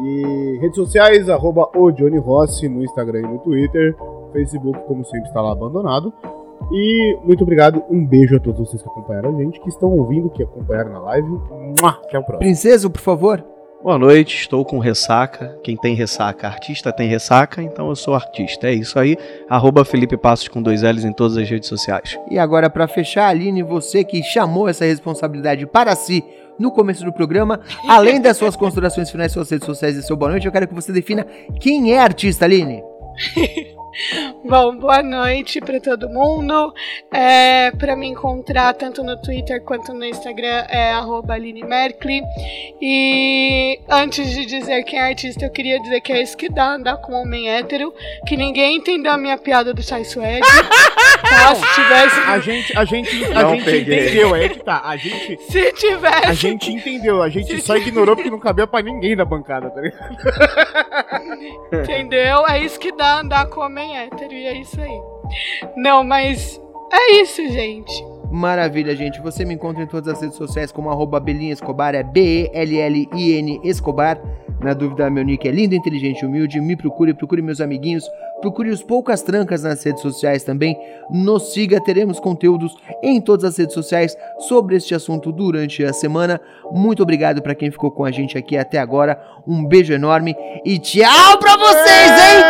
E redes sociais, arroba o Johnny Rossi no Instagram e no Twitter. Facebook, como sempre, está lá abandonado. E muito obrigado, um beijo a todos vocês que acompanharam a gente, que estão ouvindo, que acompanharam na live. Até o próximo. Princesa, por favor. Boa noite, estou com ressaca. Quem tem ressaca, artista tem ressaca, então eu sou artista. É isso aí. Arroba Felipe Passos com dois L's em todas as redes sociais. E agora, para fechar, Aline, você que chamou essa responsabilidade para si no começo do programa, além das suas considerações finais, suas redes sociais e seu boa noite, eu quero que você defina quem é artista, Aline. Bom, boa noite pra todo mundo. É, para me encontrar tanto no Twitter quanto no Instagram é arroba Aline Merkley. E antes de dizer quem é artista, eu queria dizer que é isso que dá andar com um homem hétero. Que ninguém entendeu a minha piada do Chai Suede. tá? Se tivesse. A gente, a gente, a Não gente peguei. entendeu, é que tá. A gente, Se tivesse. a gente entendeu, a gente só ignorou porque não cabia pra ninguém da bancada, tá ligado? Entendeu? É isso que dá andar com homem hétero e é isso aí. Não, mas é isso, gente. Maravilha, gente. Você me encontra em todas as redes sociais como arroba Belinha Escobar, é B-E-L-L-I-N Escobar. Na dúvida, meu nick é lindo, inteligente e humilde. Me procure, procure meus amiguinhos. Procure os Poucas Trancas nas redes sociais também. Nos siga, teremos conteúdos em todas as redes sociais sobre este assunto durante a semana. Muito obrigado para quem ficou com a gente aqui até agora. Um beijo enorme e tchau pra vocês, hein?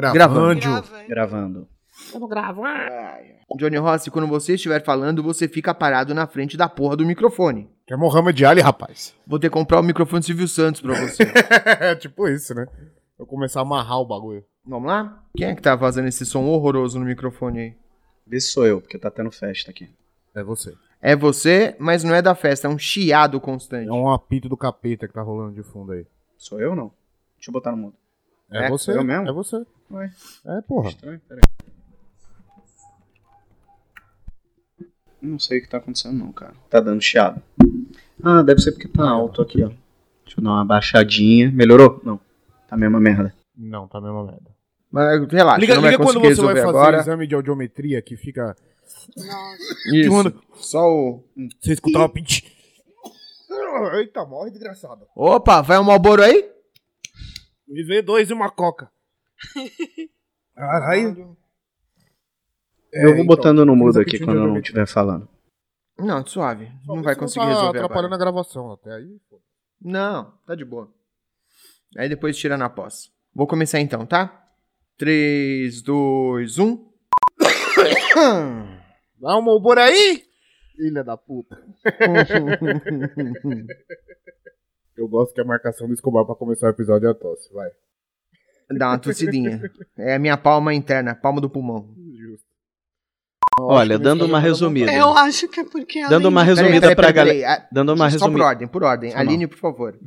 Gravando. Grava. Gravando. Johnny Rossi, quando você estiver falando, você fica parado na frente da porra do microfone. Que é Mohamed Ali, rapaz. Vou ter que comprar o microfone Silvio Santos pra você. É tipo isso, né? Eu começar a amarrar o bagulho. Vamos lá? Quem é que tá fazendo esse som horroroso no microfone aí? Vê se sou eu, porque tá tendo festa aqui. É você. É você, mas não é da festa, é um chiado constante. É um apito do capeta que tá rolando de fundo aí. Sou eu ou não? Deixa eu botar no mudo. É, É, você. eu mesmo? É você. Ué. É, porra. Estranho, peraí. Não sei o que tá acontecendo não, cara. Tá dando chiado. Ah, deve ser porque tá alto aqui, ó. Deixa eu dar uma baixadinha. Melhorou? Não. Tá a mesma merda. Não, tá a mesma merda. Mas relaxa, Liga, não vai liga quando você vai fazer agora. exame de audiometria que fica. Nossa. Isso. Quando- Só o... Você escutar o pitch. Eita, morre desgraçado. Opa, vai um Malboro aí? Me vê dois e uma coca. Caralho. É, eu vou então, botando no mudo aqui quando eu não estiver falando. Não, suave. Não vai conseguir tá resolver atrapalhando agora. a gravação até aí. pô. Não, tá de boa. Aí depois tira na pós. Vou começar então, tá? 3, 2, 1. Dá uma humor aí, filha da puta. Eu gosto que a marcação do Escobar pra começar o episódio é a tosse, vai. Dá uma tossidinha. É a minha palma interna, palma do pulmão. Justo. Olha, dando uma resumida. Eu acho que é porque Dando uma de- resumida pra galera. Dando uma Só por resumida. ordem, por ordem. Aline, por favor.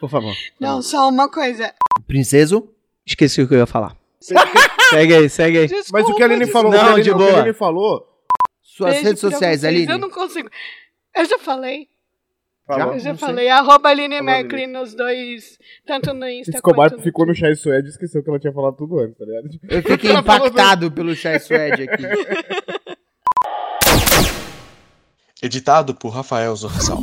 Por favor. Não, só uma coisa. Princeso? Esqueci o que eu ia falar. segue aí, segue aí. Desculpa, Mas o que a Aline falou, Não, o que a Aline, de o que a boa. Aline falou, Suas beijo redes sociais, vocês. Aline. Eu não consigo. Eu já falei. Já? Eu já sei. falei. Arroba Aline Falou, Mercury nos dois. Tanto no Insta Escobar quanto no ficou no Chai Suede e esqueceu que ela tinha falado tudo antes, tá ligado? Eu fiquei falou impactado pelo chai suede aqui. Editado por Rafael Zorzal.